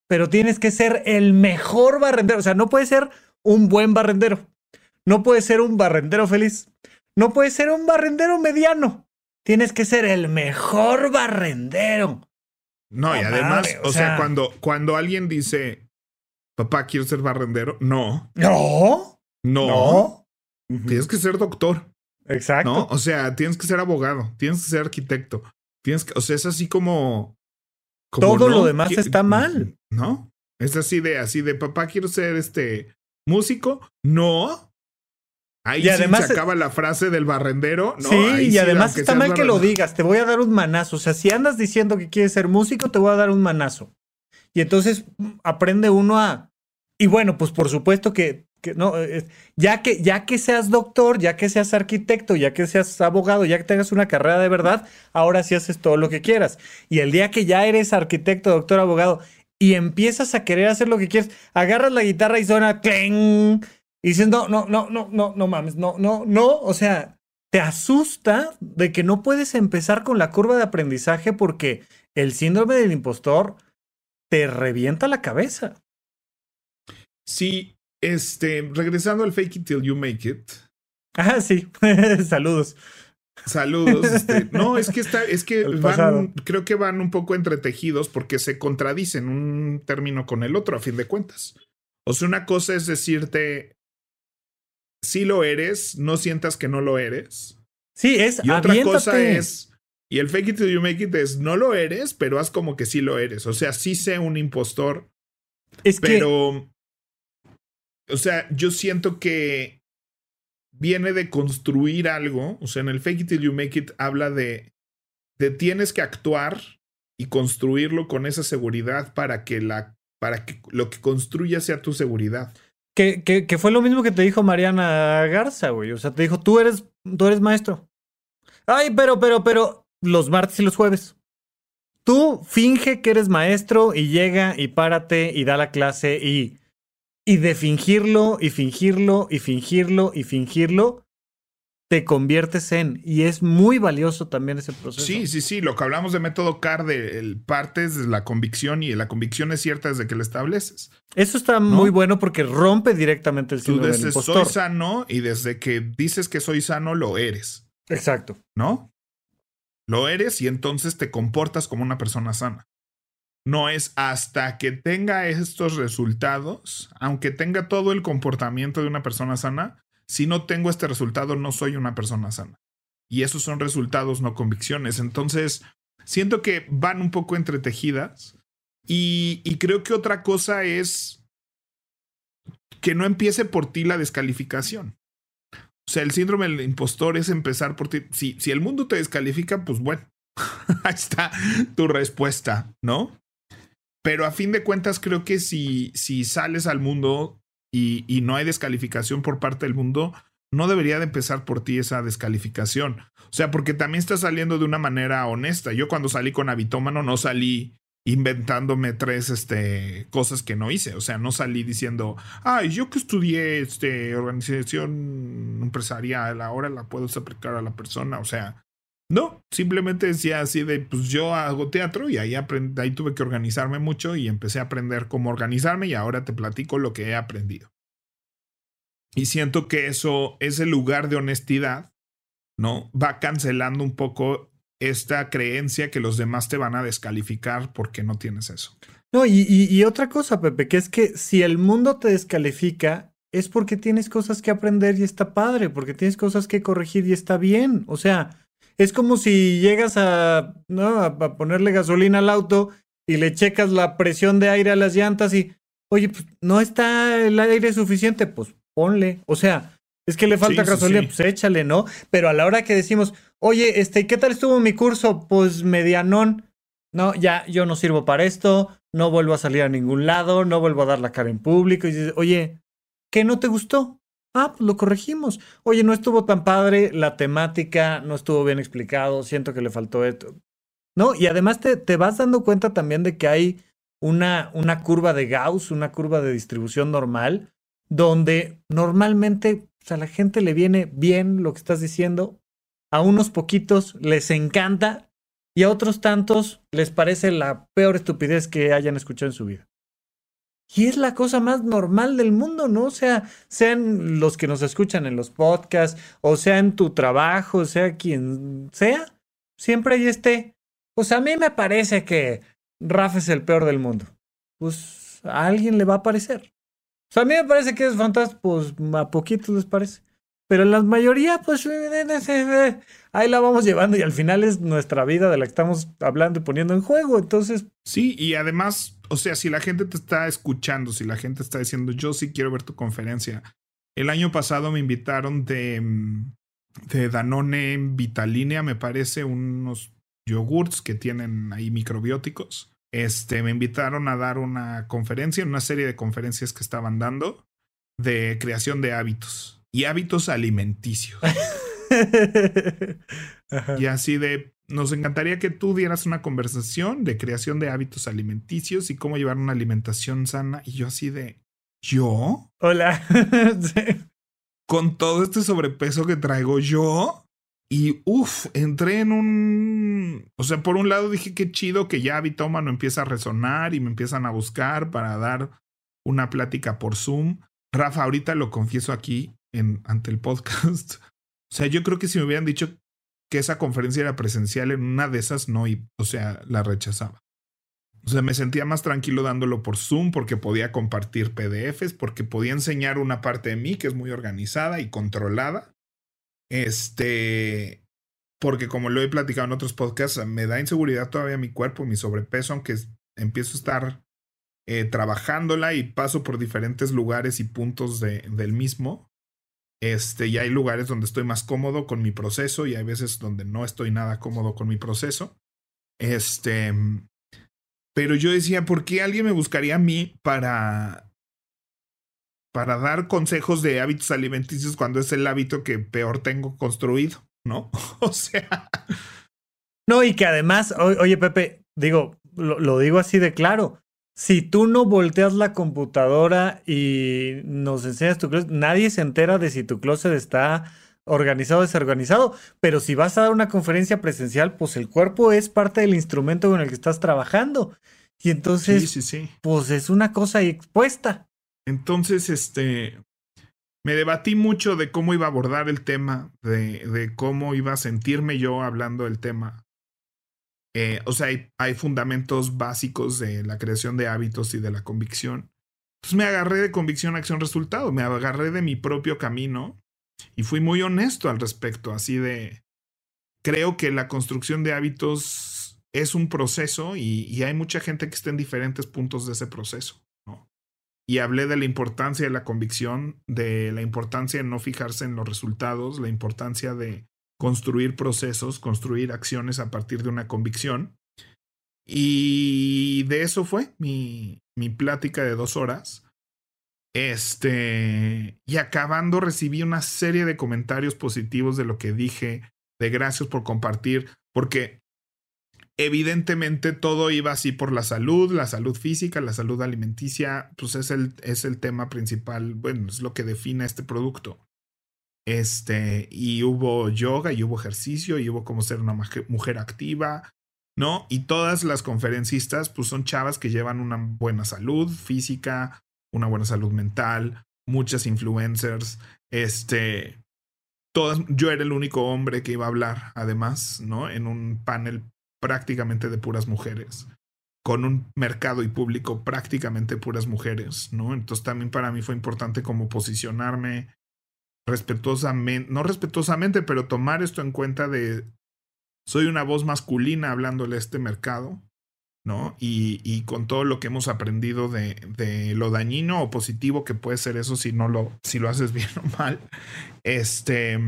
[SPEAKER 2] pero tienes que ser el mejor barrendero. O sea, no puede ser un buen barrendero. No puede ser un barrendero feliz. No puede ser un barrendero mediano. Tienes que ser el mejor barrendero.
[SPEAKER 3] No, y además, o, sea, cuando, cuando alguien dice, papá, quiero ser barrendero, no.
[SPEAKER 2] No.
[SPEAKER 3] No. Tienes que ser doctor.
[SPEAKER 2] Exacto.
[SPEAKER 3] No, o sea, tienes que ser abogado, tienes que ser arquitecto. Tienes que, o sea, es así como
[SPEAKER 2] todo lo demás está mal.
[SPEAKER 3] ¿No? Es así de, así de, papá, quiero ser este músico. No. Ahí y además, se acaba la frase del barrendero.
[SPEAKER 2] sí, y además está mal que lo digas. Te voy a dar un manazo. O sea, si andas diciendo que quieres ser músico, te voy a dar un manazo. Y entonces mm, aprende uno a, Y bueno, pues por supuesto que, no, ya que ya que seas doctor, ya que seas arquitecto, ya que seas abogado, ya que tengas una carrera de verdad, ahora sí haces todo lo que quieras. Y el día que ya eres arquitecto, doctor, abogado y empiezas a querer hacer lo que quieres, agarras la guitarra y suena cleng y dices, "No, no, no, no, no, no mames, no, no, no", o sea, te asusta de que no puedes empezar con la curva de aprendizaje porque el síndrome del impostor te revienta la cabeza.
[SPEAKER 3] Sí, este, regresando al fake it till you make it.
[SPEAKER 2] Ah, sí. <laughs> Saludos.
[SPEAKER 3] Saludos. Este, <laughs> no, es que está, es que van, creo que van un poco entretejidos porque se contradicen un término con el otro, a fin de cuentas. O sea, una cosa es decirte, si lo eres, no sientas que no lo eres.
[SPEAKER 2] Sí, es.
[SPEAKER 3] Y otra cosa es, y el fake it till you make it es, no lo eres, pero haz como que sí lo eres. O sea, sí sé un impostor. Es pero o sea, yo siento que viene de construir algo. O sea, en el Fake It Till You Make It habla de, de tienes que actuar y construirlo con esa seguridad para que, la, para que lo que construya sea tu seguridad.
[SPEAKER 2] Que, que, que fue lo mismo que te dijo Mariana Garza, güey. O sea, te dijo, tú eres, tú eres maestro. Ay, pero, pero, pero, los martes y los jueves. Tú finge que eres maestro y llega y párate y da la clase y y de fingirlo y fingirlo y fingirlo y fingirlo, te conviertes en. Y es muy valioso también ese proceso.
[SPEAKER 3] Sí, sí, sí. Lo que hablamos de método CAR, de el, partes de la convicción y la convicción es cierta desde que la estableces.
[SPEAKER 2] Eso está muy bueno porque rompe directamente el síndrome Tú desde
[SPEAKER 3] soy sano y desde que dices que soy sano, lo eres.
[SPEAKER 2] Exacto.
[SPEAKER 3] ¿No? Lo eres y entonces te comportas como una persona sana no es hasta que tenga estos resultados, aunque tenga todo el comportamiento de una persona sana, si no tengo este resultado no soy una persona sana. Y esos son resultados, no convicciones. Entonces, siento que van un poco entretejidas y, y creo que otra cosa es que no empiece por ti la descalificación. O sea, el síndrome del impostor es empezar por ti. Si, si el mundo te descalifica, pues bueno, <laughs> ahí está tu respuesta, ¿no? Pero a fin de cuentas, creo que si, si sales al mundo y, no hay descalificación por parte del mundo, no debería de empezar por ti esa descalificación. O sea, porque también estás saliendo de una manera honesta. Yo cuando salí con Habitómano no salí inventándome tres este, cosas que no hice. O sea, no salí diciendo, ay, yo que estudié este, organización empresarial, ahora la puedo aplicar a la persona. O sea, no, simplemente decía así de, pues yo hago teatro y ahí, ahí tuve que organizarme mucho y empecé a aprender cómo organizarme y ahora te platico lo que he aprendido. Y siento que eso, ese lugar de honestidad, ¿no? Va cancelando un poco esta creencia que los demás te van a descalificar porque no tienes eso.
[SPEAKER 2] No, y, y otra cosa, Pepe, que es que si el mundo te descalifica, es porque tienes cosas que aprender y está padre, porque tienes cosas que corregir y está bien. O sea, es como si llegas a, ¿no? a, ponerle gasolina al auto y le checas la presión de aire a las llantas y, oye, pues no está el aire suficiente, pues ponle. O sea, es que le falta gasolina, pues échale, ¿no? Pero a la hora que decimos, oye, este, ¿qué tal estuvo mi curso? Pues medianón. No, ya, yo no sirvo para esto, no vuelvo a salir a ningún lado, no vuelvo a dar la cara en público. Y dices, oye, ¿qué no te gustó? Ah, pues lo corregimos. Oye, no estuvo tan padre la temática, no estuvo bien explicado, siento que le faltó esto. ¿No? Y además te, te vas dando cuenta también de que hay una, una curva de Gauss, una curva de distribución normal, donde normalmente pues, a la gente le viene bien lo que estás diciendo, a unos poquitos les encanta y a otros tantos les parece la peor estupidez que hayan escuchado en su vida. Y es la cosa más normal del mundo, ¿no? O sea, sean los que nos escuchan en los podcasts, o sea en tu trabajo, sea quien sea, siempre hay este. Pues a mí me parece que Rafa es el peor del mundo. Pues a alguien le va a parecer. O sea, a mí me parece que es fantástico, pues a poquitos les parece. Pero en la mayoría, pues ahí la vamos llevando y al final es nuestra vida de la que estamos hablando y poniendo en juego. Entonces.
[SPEAKER 3] Sí, y además, o sea, si la gente te está escuchando, si la gente está diciendo, yo sí quiero ver tu conferencia. El año pasado me invitaron de, de Danone Vitalinea, me parece, unos yogurts que tienen ahí microbióticos. este, me invitaron a dar una conferencia, una serie de conferencias que estaban dando de creación de hábitos y hábitos alimenticios. <laughs> y así de, nos encantaría que tú dieras una conversación de creación de hábitos alimenticios y cómo llevar una alimentación sana. Y yo así de, ¿yo?
[SPEAKER 2] Hola. <laughs>
[SPEAKER 3] Con todo este sobrepeso que traigo yo. Y uff, entré en un. O sea, por un lado dije que chido que ya Bitómano empieza a resonar y me empiezan a buscar para dar una plática por Zoom. Rafa, ahorita lo confieso aquí ante el podcast. <laughs> O sea, yo creo que si me hubieran dicho que esa conferencia era presencial, en una de esas no, y, o sea, la rechazaba. O sea, me sentía más tranquilo dándolo por Zoom porque podía compartir PDFs, porque podía enseñar una parte de mí que es muy organizada y controlada. Este, porque como lo he platicado en otros podcasts, me da inseguridad todavía mi cuerpo, mi sobrepeso, aunque empiezo a estar eh, trabajándola y paso por diferentes lugares y puntos de, del mismo. Este, y hay lugares donde estoy más cómodo con mi proceso y hay veces donde no estoy nada cómodo con mi proceso. Este, pero yo decía, ¿por qué alguien me buscaría a mí para para dar consejos de hábitos alimenticios cuando es el hábito que peor tengo construido, ¿no? <laughs> o sea.
[SPEAKER 2] No, y que además, oye, Pepe, digo, lo, lo, digo así de claro. Si tú no volteas la computadora y nos enseñas tu closet, nadie se entera de si tu closet está organizado o desorganizado. Pero si vas a dar una conferencia presencial, pues el cuerpo es parte del instrumento con el que estás trabajando. Y entonces,
[SPEAKER 3] sí, sí, sí.
[SPEAKER 2] pues es una cosa expuesta.
[SPEAKER 3] Entonces, este, me debatí mucho de cómo iba a abordar el tema, de, de cómo iba a sentirme yo hablando del tema. Eh, o sea, hay, fundamentos básicos de la creación de hábitos y de la convicción. Entonces me agarré de convicción, acción, resultado. Me agarré de mi propio camino y fui muy honesto al respecto, así de, creo que la construcción de hábitos es un proceso y, y hay mucha gente que está en diferentes puntos de ese proceso. Y hablé de la importancia de la convicción, de la importancia de no fijarse en los resultados, la importancia de construir procesos, construir acciones a partir de una convicción. Y de eso fue mi, mi plática de dos horas. Este, y acabando recibí una serie de comentarios positivos de lo que dije, de gracias por compartir, porque evidentemente todo iba así por la salud, la salud física, la salud alimenticia, pues es el, es el tema principal, bueno, es lo que define este producto. Este, y hubo yoga, y hubo ejercicio, y hubo cómo ser una mujer activa, ¿no? Y todas las conferencistas, pues son chavas que llevan una buena salud física, una buena salud mental, muchas influencers, este, todas, yo era el único hombre que iba a hablar, además, ¿no? En un panel prácticamente de puras mujeres, con un mercado y público prácticamente puras mujeres, ¿no? Entonces también para mí fue importante como posicionarme respetuosamente, no respetuosamente, pero tomar esto en cuenta de soy una voz masculina hablándole a este mercado, ¿no? Y, y, con todo lo que hemos aprendido de, de, lo dañino o positivo que puede ser eso si no lo, si lo haces <laughs> bien o mal. Este,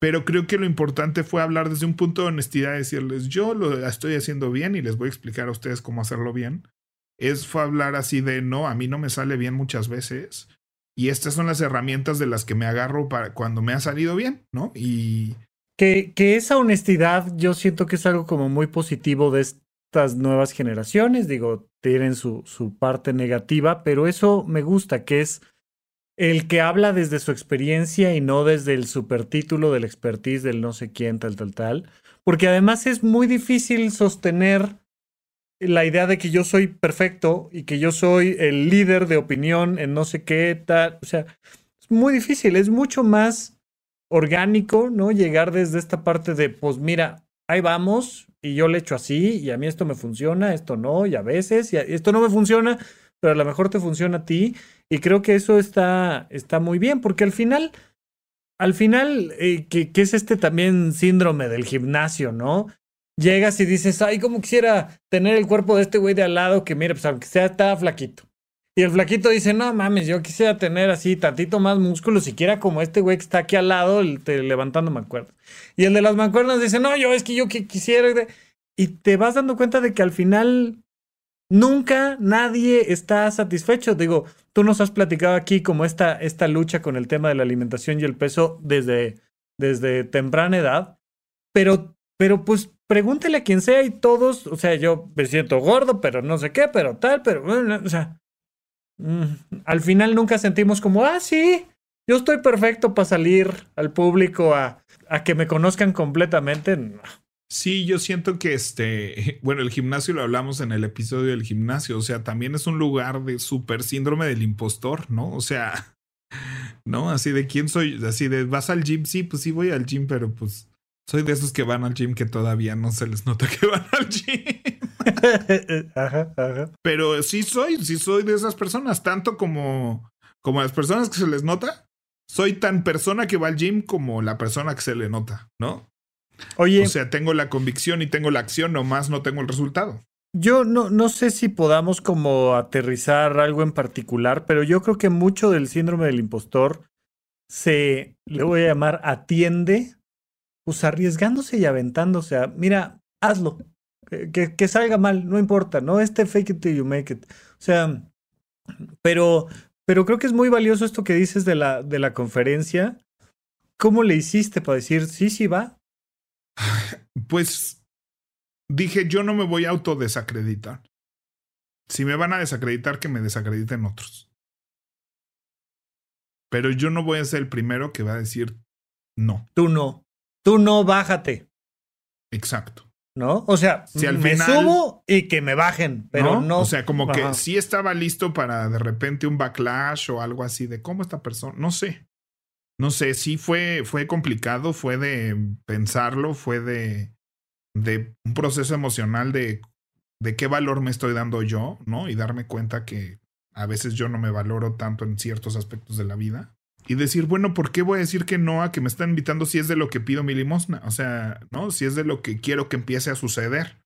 [SPEAKER 3] pero creo que lo importante fue hablar desde un punto de honestidad, decirles, yo lo estoy haciendo bien y les voy a explicar a ustedes cómo hacerlo bien. Es fue hablar así de, no, a mí no me sale bien muchas veces. Y estas son las herramientas de las que me agarro para cuando me ha salido bien, ¿no? Y...
[SPEAKER 2] Que, que esa honestidad yo siento que es algo como muy positivo de, estas nuevas generaciones, digo, tienen su, su parte negativa, pero eso me gusta, que es el que habla desde su experiencia y no desde el supertítulo del expertise del no sé quién, tal, tal, tal. Porque además es muy difícil sostener la idea de que yo soy perfecto y que yo soy el líder de opinión en no sé qué, tal. O sea, es muy difícil, es mucho más orgánico, ¿no? Llegar desde esta parte de, pues mira, ahí vamos, y yo le echo así, y a mí esto me funciona, esto no, y a veces, y esto no me funciona, pero a lo mejor te funciona a ti. Y creo que eso está, está muy bien, porque al final, al final, eh, es este también síndrome del gimnasio, ¿no? Llegas y dices, ay, como quisiera tener el cuerpo de este güey de al lado, que mire, pues aunque sea, está flaquito. Y el flaquito dice, no mames, yo quisiera tener así tantito más músculo, siquiera como este güey que está aquí al lado, te, levantando mancuernas. Y el de las mancuernas dice, no, yo es que yo que quisiera. Y te vas dando cuenta de que al final nunca nadie está satisfecho. Digo, tú nos has platicado aquí como esta, esta lucha con el tema de la alimentación y el peso desde, desde temprana edad, pero, pero pues pregúntele a quien sea y todos, o sea, yo me siento gordo, pero no sé qué, pero tal, pero, o sea, mm, al final nunca sentimos como, ah, sí, yo estoy perfecto para salir al público a, a que me conozcan completamente.
[SPEAKER 3] Sí, yo siento que este, <laughs> bueno, el gimnasio lo hablamos en el episodio del gimnasio, o sea, también es un lugar de super síndrome del impostor, ¿no? O sea, <laughs> ¿no? Así de quién soy, así de vas al gym, sí, pues sí voy al gym, pero pues soy de esos que van al gym que todavía no se les nota que van al gym. <laughs> ajá, ajá. Pero sí soy, sí soy de esas personas, tanto como, como las personas que se les nota, soy tan persona que va al gym como la persona que se le nota, ¿no? Oye. O sea, tengo la convicción y tengo la acción, nomás no tengo el resultado.
[SPEAKER 2] Yo no, no sé si podamos como aterrizar algo en particular, pero yo creo que mucho del síndrome del impostor se, le voy a llamar, atiende, pues arriesgándose y aventándose a, mira, hazlo, que, que, salga mal, no importa, no este fake it till you make it. O sea, pero, pero creo que es muy valioso esto que dices de la, de la conferencia. ¿Cómo le hiciste para decir, sí, sí va? <laughs>
[SPEAKER 3] Pues dije, yo no me voy a autodesacreditar. Si me van a desacreditar, que me desacrediten otros. Pero yo no voy a ser el primero que va a decir no.
[SPEAKER 2] Tú no. Tú no, bájate.
[SPEAKER 3] Exacto.
[SPEAKER 2] ¿No? O sea, si al me subo y que me bajen, pero no.
[SPEAKER 3] O sea, como que sí estaba listo para de repente un backlash o algo así de cómo esta persona, no sé no sé, sí fue, fue complicado, fue de pensarlo, fue de, de un proceso emocional de, de qué valor me estoy dando yo, ¿no? Y darme cuenta que a veces yo no me valoro tanto en ciertos aspectos de la vida. Y decir, bueno, ¿por qué voy a decir que no a que me están invitando si es de lo que pido mi limosna? O sea, ¿no? Si es de lo que quiero que empiece a suceder.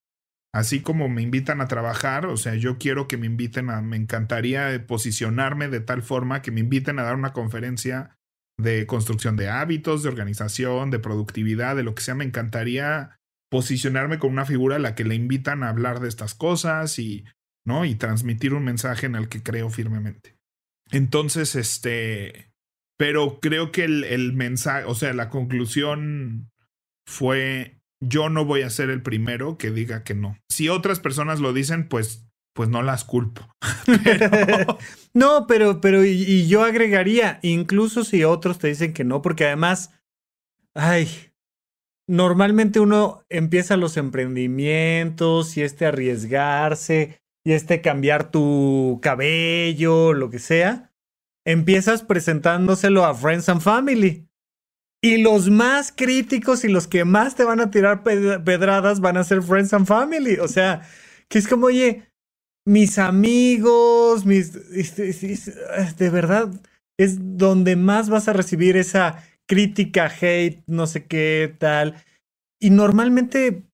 [SPEAKER 3] Así como me invitan a trabajar, o sea, yo quiero que me inviten a, me encantaría posicionarme de tal forma que me inviten a dar una conferencia de construcción de hábitos, de organización, de productividad, de lo que sea, me encantaría posicionarme como una figura a la que le invitan a hablar de estas cosas y, ¿no? Y transmitir un mensaje en el que creo firmemente. Entonces, este, pero creo que el, mensaje, o sea, la conclusión fue, yo no voy a ser el primero que diga que no. Si otras personas lo dicen, pues pues no las culpo. <laughs> <laughs>
[SPEAKER 2] no, pero, pero, y, yo agregaría, incluso si otros te dicen que no, porque además, ay, normalmente uno empieza los emprendimientos y este arriesgarse y este cambiar tu cabello, lo que sea, empiezas presentándoselo a Friends and Family. Y los más críticos y los que más te van a tirar pedradas van a ser Friends and Family. O sea, que es como, oye, mis amigos, mis... De verdad, es donde más vas a recibir esa crítica, hate, no sé qué tal. Y normalmente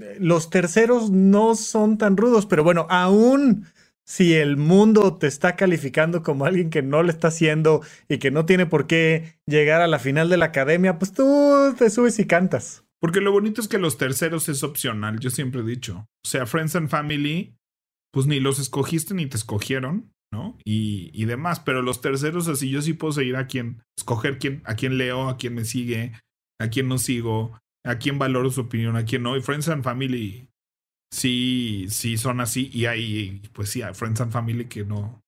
[SPEAKER 2] eh, los terceros no son tan rudos, pero bueno, aún si el mundo te está calificando como alguien que no le está haciendo y que no tiene por qué llegar a la final de la academia, pues tú te subes y cantas.
[SPEAKER 3] Porque lo bonito es que los terceros es opcional, yo siempre he dicho. O sea, Friends and Family pues ni los escogiste ni te escogieron, ¿no? Y, y demás, pero los terceros así yo sí puedo seguir a quien, escoger quién, a quién leo, a quién me sigue, a quién no sigo, a quién valoro su opinión, a quién no. Y Friends and Family sí, sí son así. Y hay, pues sí, hay Friends and Family que no,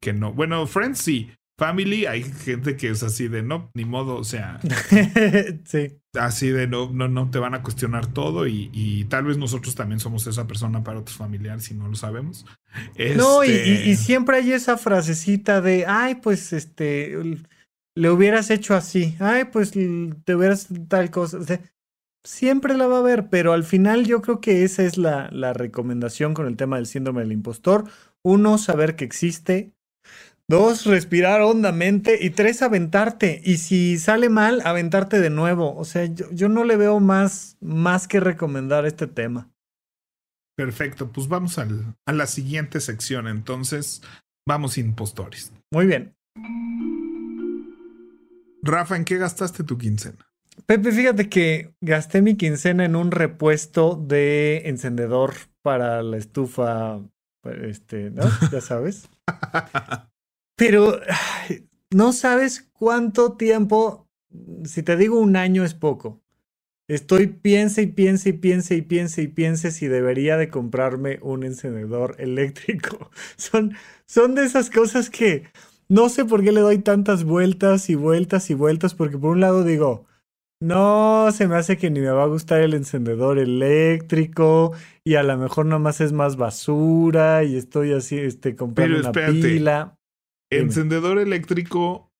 [SPEAKER 3] que no. Bueno, Friends sí, Family, hay gente que es así de no, ni modo, o sea. <laughs> sí. Así de no, no, no te van a cuestionar todo y, y, tal vez nosotros también somos esa persona para otros familiares si no lo sabemos.
[SPEAKER 2] No, y, y, este siempre hay esa frasecita de, ay, pues este, le hubieras hecho así, ay, pues te hubieras tal cosa. Siempre la va a haber, pero al final yo creo que esa es la, la recomendación con el tema del síndrome del impostor. Uno, saber que existe, Dos, respirar hondamente. Y tres, aventarte. Y si sale mal, aventarte de nuevo. O sea, yo, no le veo más, más que recomendar este tema.
[SPEAKER 3] Perfecto, pues vamos al, a la siguiente sección. Entonces, vamos impostores.
[SPEAKER 2] Muy bien.
[SPEAKER 3] Rafa, ¿en qué gastaste tu quincena?
[SPEAKER 2] Pepe, fíjate que gasté mi quincena en un repuesto de encendedor para la estufa, este, ¿no? <laughs> Ya sabes. Pero no sabes cuánto tiempo, si te digo un año es poco. Estoy piense y piense y piense y piense y piense si debería de comprarme un encendedor <laughs> eléctrico. Son, son de esas cosas que no sé por qué le doy tantas vueltas y vueltas y vueltas, porque por un lado digo, no, se me hace que ni me va a gustar el encendedor eléctrico y a lo mejor nomás es más basura y estoy así, este, comprando una pila.
[SPEAKER 3] ¿Encendedor eléctrico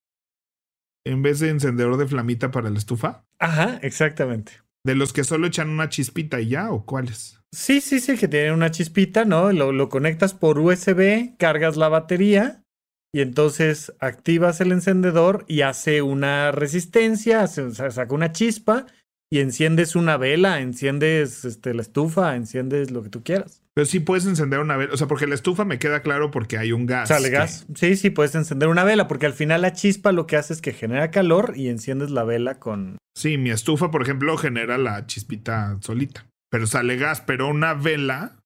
[SPEAKER 3] en vez de encendedor de flamita para la estufa?
[SPEAKER 2] Ajá, exactamente.
[SPEAKER 3] ¿De los que solo echan una chispita y ya o cuáles?
[SPEAKER 2] Sí, sí, sí, que tienen una chispita, ¿no? Lo, lo conectas por USB, cargas la batería y entonces activas el encendedor y hace una resistencia, hace, saca una chispa y enciendes una vela, enciendes este, la estufa, enciendes lo que tú quieras.
[SPEAKER 3] Pero sí puedes encender una vela, o sea, porque la estufa me queda claro porque hay un gas.
[SPEAKER 2] Sale gas. Sí, sí, puedes encender una vela, porque al final la chispa lo que hace es que genera calor y enciendes la vela con...
[SPEAKER 3] Sí, mi estufa, por ejemplo, genera la chispita solita, pero sale gas, pero una vela...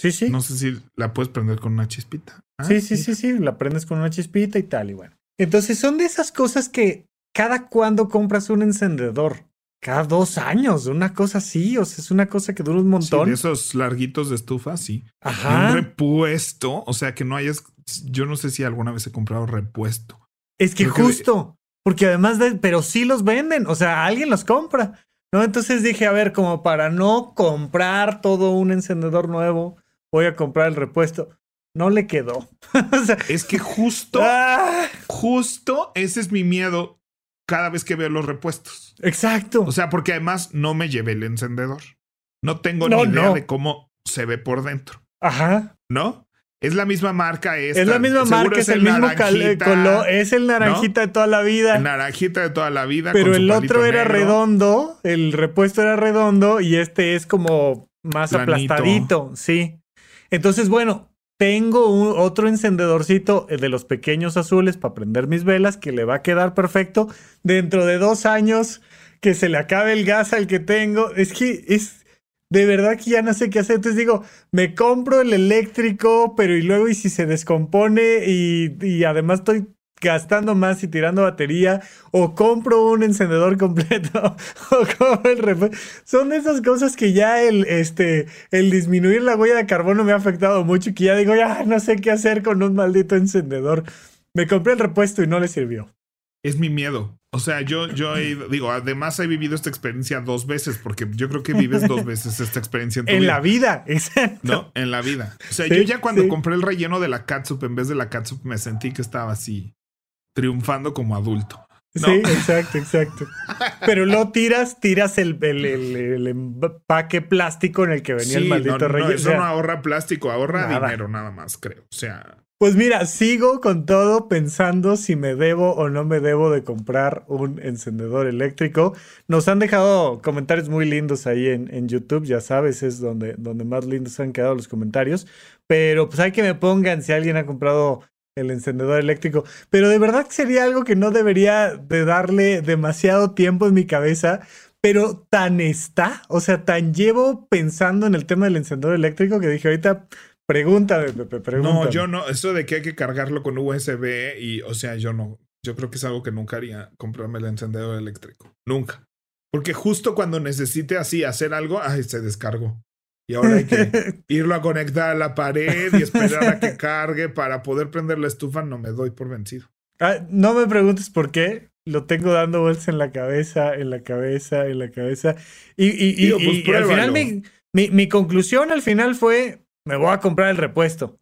[SPEAKER 2] Sí, sí.
[SPEAKER 3] No sé si la puedes prender con una chispita.
[SPEAKER 2] Ah, sí, sí, sí, sí, la prendes con una chispita y tal, y bueno. Entonces son de esas cosas que cada cuando compras un encendedor cada dos años, una cosa así, o sea, es una cosa que dura un montón.
[SPEAKER 3] Sí, de esos larguitos de estufa, sí.
[SPEAKER 2] Ajá.
[SPEAKER 3] un repuesto, o sea, que no hayas, yo no sé si alguna vez he comprado repuesto.
[SPEAKER 2] Es que justo, porque además de, pero sí los venden, o sea, alguien los compra, ¿no? Entonces dije, a ver, como para no comprar todo un encendedor nuevo, voy a comprar el repuesto. No le quedó. <laughs> o sea,
[SPEAKER 3] es que justo, ¡ah! justo ese es mi miedo cada vez que veo los repuestos.
[SPEAKER 2] Exacto.
[SPEAKER 3] O sea, porque además no me llevé el encendedor. No tengo ni idea de cómo se ve por dentro.
[SPEAKER 2] Ajá.
[SPEAKER 3] ¿No? Es la misma marca esta.
[SPEAKER 2] Es la misma marca, es, el, mismo color, es el naranjita de toda la vida.
[SPEAKER 3] El naranjita de toda la vida.
[SPEAKER 2] Pero el otro era redondo, el repuesto era redondo y este es como más aplastadito, sí. Entonces, bueno, tengo otro encendedorcito eh, de los pequeños azules para prender mis velas que le va a quedar perfecto dentro de dos años que se le acabe el gas al que tengo. Es que es de verdad que ya no sé qué hacer. Entonces digo, me compro el eléctrico, pero y luego y si se descompone y, y además estoy gastando más y tirando batería, o compro un encendedor completo, <laughs> o compro el Son esas cosas que ya el, este, el disminuir la huella de carbono me ha afectado mucho, que ya digo, ya no sé qué hacer con un maldito encendedor. Me compré el repuesto y no le sirvió.
[SPEAKER 3] Es mi miedo. O sea, yo, yo digo, además he vivido esta experiencia dos veces, porque yo creo que vives dos veces esta experiencia en tu
[SPEAKER 2] en la vida, <laughs> exacto.
[SPEAKER 3] No, en la vida. O sea, yo ya cuando compré el relleno de la catsup, en vez de la catsup, me sentí que estaba así triunfando como adulto.
[SPEAKER 2] Sí, exacto, exacto. Pero lo tiras, tiras el, el, empaque plástico en el que venía el maldito
[SPEAKER 3] no,
[SPEAKER 2] relleno.
[SPEAKER 3] eso no ahorra plástico, ahorra dinero nada más, creo. O sea.
[SPEAKER 2] Pues mira, sigo con todo pensando si me debo o no me debo de comprar un encendedor eléctrico. Nos han dejado comentarios muy lindos ahí en, en YouTube, ya sabes, es donde, donde más lindos han quedado los comentarios. Pero pues hay que me pongan si alguien ha comprado el encendedor eléctrico. Pero de verdad sería algo que no debería de darle demasiado tiempo en mi cabeza. Pero tan está, o sea, tan llevo pensando en el tema del encendedor eléctrico que dije ahorita, pregúntame, Pepe, pregúntame.
[SPEAKER 3] No, yo no, eso de que hay que cargarlo con USB y, o sea, yo no, yo creo que es algo que nunca haría, comprarme el encendedor eléctrico. Nunca. Porque justo cuando necesite así hacer algo, ay, se descargó. Y ahora hay que <laughs> irlo a conectar a la pared y esperar a que cargue para poder prender la estufa. No me doy por vencido.
[SPEAKER 2] Ah, no me preguntes por qué. Lo tengo dando vueltas en la cabeza, en la cabeza, en la cabeza. Y, y, y, pues al final mi, mi, mi conclusión al final fue, me voy a comprar el repuesto.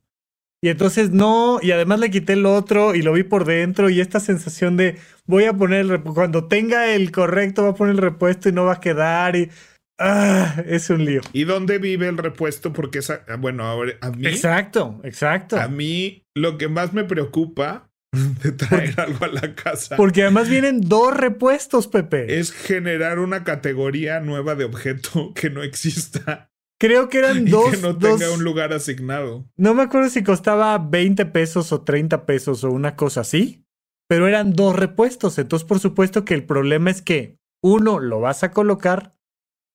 [SPEAKER 2] Y entonces no, y además le quité el otro y lo vi por dentro y esta sensación de voy a poner el repuesto, cuando tenga el correcto va a poner el repuesto y no va a quedar y Ah, es un lío.
[SPEAKER 3] ¿Y dónde vive el repuesto? Porque esa, bueno, ahora a mí.
[SPEAKER 2] Exacto, exacto.
[SPEAKER 3] A mí lo que más me preocupa <laughs> de traer algo a la casa.
[SPEAKER 2] Porque además vienen dos repuestos, Pepe.
[SPEAKER 3] Es generar una categoría nueva de objeto <laughs> que no exista.
[SPEAKER 2] Creo que eran dos.
[SPEAKER 3] que no tenga un lugar asignado.
[SPEAKER 2] No me acuerdo si costaba 20 pesos o 30 pesos o una cosa así. Pero eran dos repuestos. Entonces, por supuesto que el problema es que uno lo vas a colocar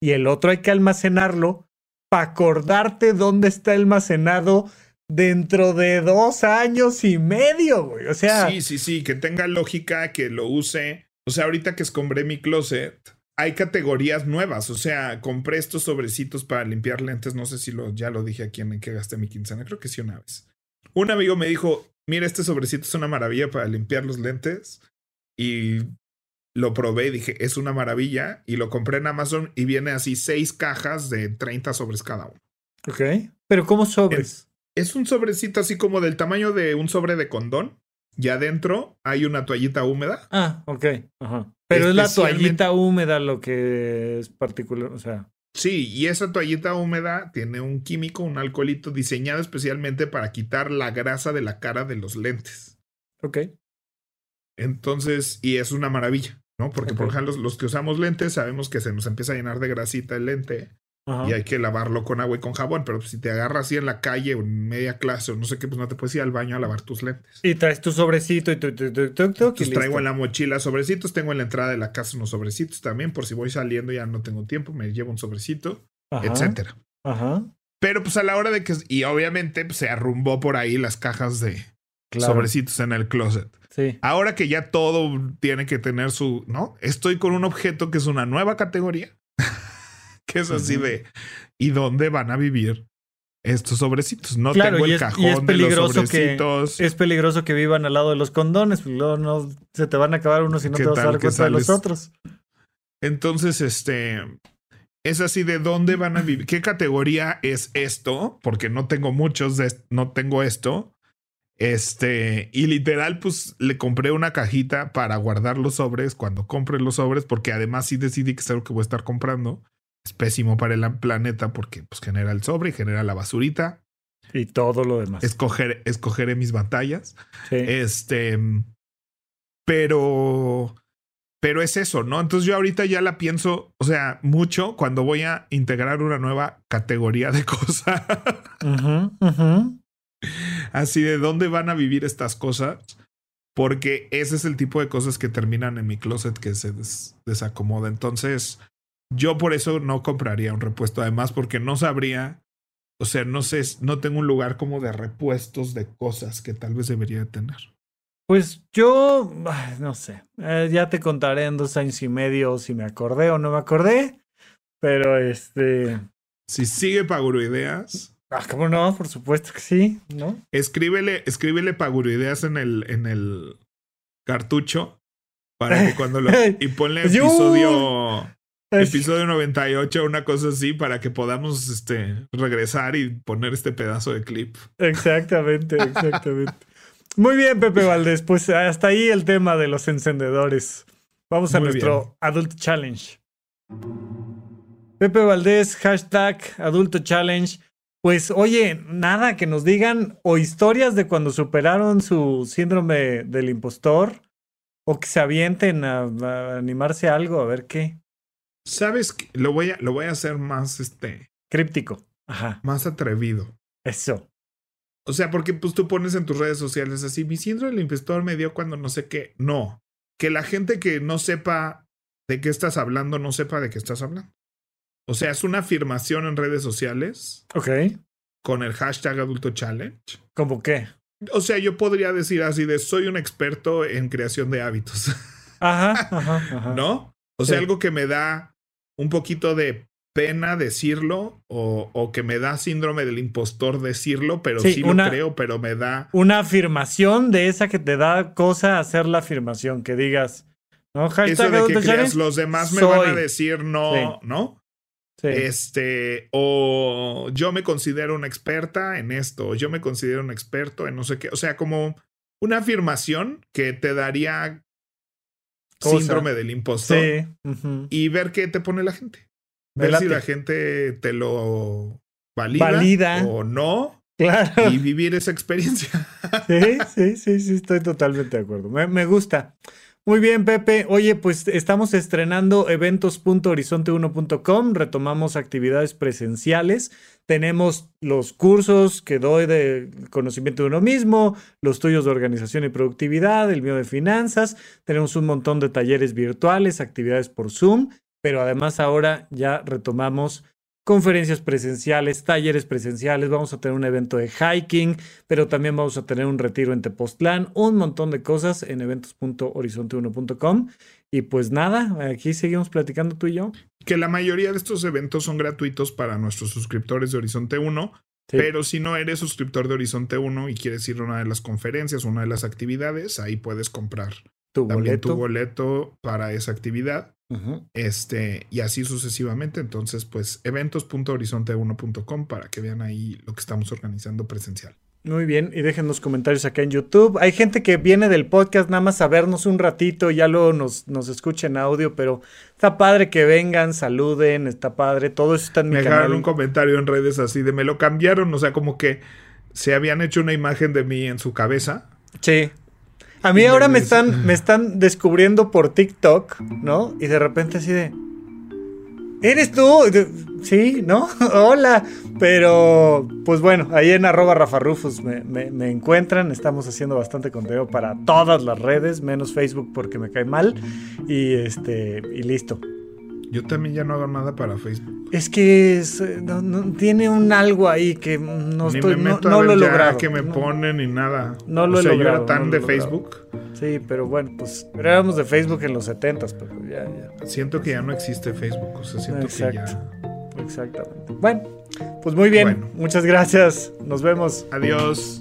[SPEAKER 2] y el otro hay que almacenarlo para acordarte dónde está almacenado dentro de dos años y medio, güey. O sea.
[SPEAKER 3] Sí, sí, sí, que tenga lógica, que lo use. O sea, ahorita que escombré mi closet, hay categorías nuevas. O sea, compré estos sobrecitos para limpiar lentes. No sé si lo, ya lo dije aquí en que gasté mi quincena. Creo que sí una vez. Un amigo me dijo: Mira, este sobrecito es una maravilla para limpiar los lentes. Y lo probé y dije: Es una maravilla. Y lo compré en Amazon y viene así seis cajas de 30 sobres cada uno.
[SPEAKER 2] Ok. Pero, ¿cómo sobres?
[SPEAKER 3] Es, es un sobrecito así como del tamaño de un sobre de condón. Y adentro hay una toallita húmeda.
[SPEAKER 2] Ah, ok. Ajá. Pero es la toallita húmeda lo que es particular, o sea.
[SPEAKER 3] Sí, y esa toallita húmeda tiene un químico, un alcoholito diseñado especialmente para quitar la grasa de la cara de los lentes.
[SPEAKER 2] Ok.
[SPEAKER 3] Entonces, y es una maravilla, ¿no? Porque, por ejemplo, los, los, que usamos lentes sabemos que se nos empieza a llenar de grasita el lente Ajá. y hay que lavarlo con agua y con jabón, pero si te agarras así en la calle o en media clase o no sé qué, pues no te puedes ir al baño a lavar tus lentes.
[SPEAKER 2] Y traes tu sobrecito y tu, tu, tu, tu, tu
[SPEAKER 3] Entonces traigo en la mochila sobrecitos, tengo en la entrada de la casa unos sobrecitos también, por si voy saliendo ya no tengo tiempo, me llevo un sobrecito, Ajá. etcétera.
[SPEAKER 2] Ajá.
[SPEAKER 3] Pero pues a la hora de que, y obviamente pues, se arrumbó por ahí las cajas de claro. sobrecitos en el closet.
[SPEAKER 2] Sí.
[SPEAKER 3] Ahora que ya todo tiene que tener su, ¿no? Estoy con un objeto que es una nueva categoría, <laughs> que es así uh -huh. de, ¿y dónde van a vivir estos sobrecitos? No
[SPEAKER 2] claro,
[SPEAKER 3] tengo el
[SPEAKER 2] es,
[SPEAKER 3] cajón
[SPEAKER 2] y es peligroso
[SPEAKER 3] de los sobrecitos.
[SPEAKER 2] Que, es peligroso que vivan al lado de los condones, pues luego no se te van a acabar unos y no te vas a dar cuenta de los otros.
[SPEAKER 3] Entonces, este, es así de dónde van a vivir, qué categoría es esto, porque no tengo muchos de, no tengo esto. Este, y literal, pues le compré una cajita para guardar los sobres cuando compre los sobres, porque además sí decidí que es algo que voy a estar comprando. Es pésimo para el planeta porque pues genera el sobre y genera la basurita.
[SPEAKER 2] Y todo lo demás.
[SPEAKER 3] Escoger, escogeré mis batallas.
[SPEAKER 2] Sí.
[SPEAKER 3] Este, pero, pero es eso, ¿no? Entonces yo ahorita ya la pienso, o sea, mucho cuando voy a integrar una nueva categoría de cosa.
[SPEAKER 2] Uh -huh, uh -huh.
[SPEAKER 3] Así de dónde van a vivir estas cosas. Porque ese es el tipo de cosas que terminan en mi closet que se des desacomoda. Entonces, yo por eso no compraría un repuesto. Además, porque no sabría. O sea, no sé, no tengo un lugar como de repuestos de cosas que tal vez debería tener.
[SPEAKER 2] Pues yo, no sé, eh, ya te contaré en dos años y medio si me acordé o no me acordé, pero este...
[SPEAKER 3] Si sigue Paguro Ideas,
[SPEAKER 2] Ah, ¿cómo no? Por supuesto que sí, ¿no?
[SPEAKER 3] Escríbele, escríbele Paguroideas en el, en el cartucho para que cuando lo. <laughs> Y ponle episodio. episodio 98, una cosa así, para que podamos este, regresar y poner este pedazo de clip.
[SPEAKER 2] Exactamente, <laughs> exactamente. Muy bien, Pepe Valdés. Pues hasta ahí el tema de los encendedores. Vamos a Muy nuestro bien. Adult Challenge. Pepe Valdés, hashtag Adulto Challenge. Pues oye, nada, que nos digan o historias de cuando superaron su síndrome del impostor o que se avienten a, a animarse a algo, a ver qué.
[SPEAKER 3] Sabes lo voy a, lo voy a hacer más este
[SPEAKER 2] críptico. Ajá.
[SPEAKER 3] Más atrevido.
[SPEAKER 2] Eso.
[SPEAKER 3] O sea, porque pues tú pones en tus redes sociales así, mi síndrome del impostor me dio cuando no sé qué. No. Que la gente que no sepa de qué estás hablando, no sepa de qué estás hablando. O sea, es una afirmación en redes sociales.
[SPEAKER 2] Ok.
[SPEAKER 3] Con el hashtag adulto challenge.
[SPEAKER 2] ¿Cómo qué?
[SPEAKER 3] O sea, yo podría decir así de soy un experto en creación de hábitos. <laughs>
[SPEAKER 2] Ajá, ajá, ajá.
[SPEAKER 3] ¿No? O sea, sí. algo que me da un poquito de pena decirlo o, o, que me da síndrome del impostor decirlo, pero sí, sí una, lo creo, pero me da...
[SPEAKER 2] Una afirmación de esa que te da cosa hacer la afirmación, que digas... ¿no?
[SPEAKER 3] Hashtag Eso de que creas, los demás me van a decir no, sí. ¿no?
[SPEAKER 2] Sí.
[SPEAKER 3] Este, o yo me considero una experta en esto, o yo me considero un experto en no sé qué. O sea, como una afirmación que te daría Cosa. síndrome del impostor
[SPEAKER 2] sí. uh -huh.
[SPEAKER 3] y ver qué te pone la gente. Ver Velate. si la gente te lo valida,
[SPEAKER 2] valida.
[SPEAKER 3] o no.
[SPEAKER 2] Claro.
[SPEAKER 3] Y vivir esa experiencia.
[SPEAKER 2] Sí, sí, sí, sí, estoy totalmente de acuerdo. Me, me gusta. Muy bien, Pepe. Oye, pues estamos estrenando eventos.horizonte1.com, retomamos actividades presenciales, tenemos los cursos que doy de conocimiento de uno mismo, los tuyos de organización y productividad, el mío de finanzas, tenemos un montón de talleres virtuales, actividades por Zoom, pero además ahora ya retomamos conferencias presenciales, talleres presenciales, vamos a tener un evento de hiking, pero también vamos a tener un retiro en Tepoztlán, un montón de cosas en eventos.horizonte1.com. Y pues nada, aquí seguimos platicando tú y yo.
[SPEAKER 3] Que la mayoría de estos eventos son gratuitos para nuestros suscriptores de Horizonte 1, pero si no eres suscriptor de Horizonte 1 y quieres ir a una de las conferencias, una de las actividades, ahí puedes comprar
[SPEAKER 2] tu
[SPEAKER 3] también
[SPEAKER 2] boleto.
[SPEAKER 3] tu boleto para esa actividad. Este, y así sucesivamente. Entonces, pues, eventos.horizonte1.com para que vean ahí lo que estamos organizando presencial.
[SPEAKER 2] Muy bien, y dejen los comentarios acá en YouTube. Hay gente que viene del podcast nada más a vernos un ratito, ya luego nos, nos escucha en audio, pero está padre que vengan, saluden, está padre, todo eso está en mi
[SPEAKER 3] Me
[SPEAKER 2] canal.
[SPEAKER 3] dejaron un comentario en redes así de me lo cambiaron, o sea, como que se habían hecho una imagen de mí en su cabeza.
[SPEAKER 2] Sí. A mí ahora
[SPEAKER 3] me
[SPEAKER 2] están, me están descubriendo por TikTok, ¿no? Y de repente así de... ¿Eres tú? Sí, ¿no? <laughs> Hola. Pero, pues bueno, ahí en arroba Rafa Rufus me, me- me encuentran. Estamos haciendo bastante contenido para todas las redes, menos Facebook porque me cae mal. Y este, y listo.
[SPEAKER 3] Yo también ya no hago nada para Facebook.
[SPEAKER 2] Es que es, eh, no- no- tiene un algo ahí que no
[SPEAKER 3] ni
[SPEAKER 2] estoy,
[SPEAKER 3] me
[SPEAKER 2] no,
[SPEAKER 3] meto a
[SPEAKER 2] no
[SPEAKER 3] ver
[SPEAKER 2] lo he
[SPEAKER 3] ya
[SPEAKER 2] logrado.
[SPEAKER 3] que me
[SPEAKER 2] No.
[SPEAKER 3] ponen ni nada.
[SPEAKER 2] No lo
[SPEAKER 3] o
[SPEAKER 2] he
[SPEAKER 3] sea, yo
[SPEAKER 2] logrado,
[SPEAKER 3] era tan
[SPEAKER 2] no
[SPEAKER 3] de
[SPEAKER 2] he logrado.
[SPEAKER 3] Facebook.
[SPEAKER 2] Sí, pero bueno, pues pero éramos de Facebook en los 70s, pero ya, ya.
[SPEAKER 3] Siento que ya no existe Facebook. O sea, siento que ya.
[SPEAKER 2] Exactamente. Bueno, pues muy bien.
[SPEAKER 3] Bueno.
[SPEAKER 2] Muchas gracias. Nos vemos.
[SPEAKER 3] Adiós.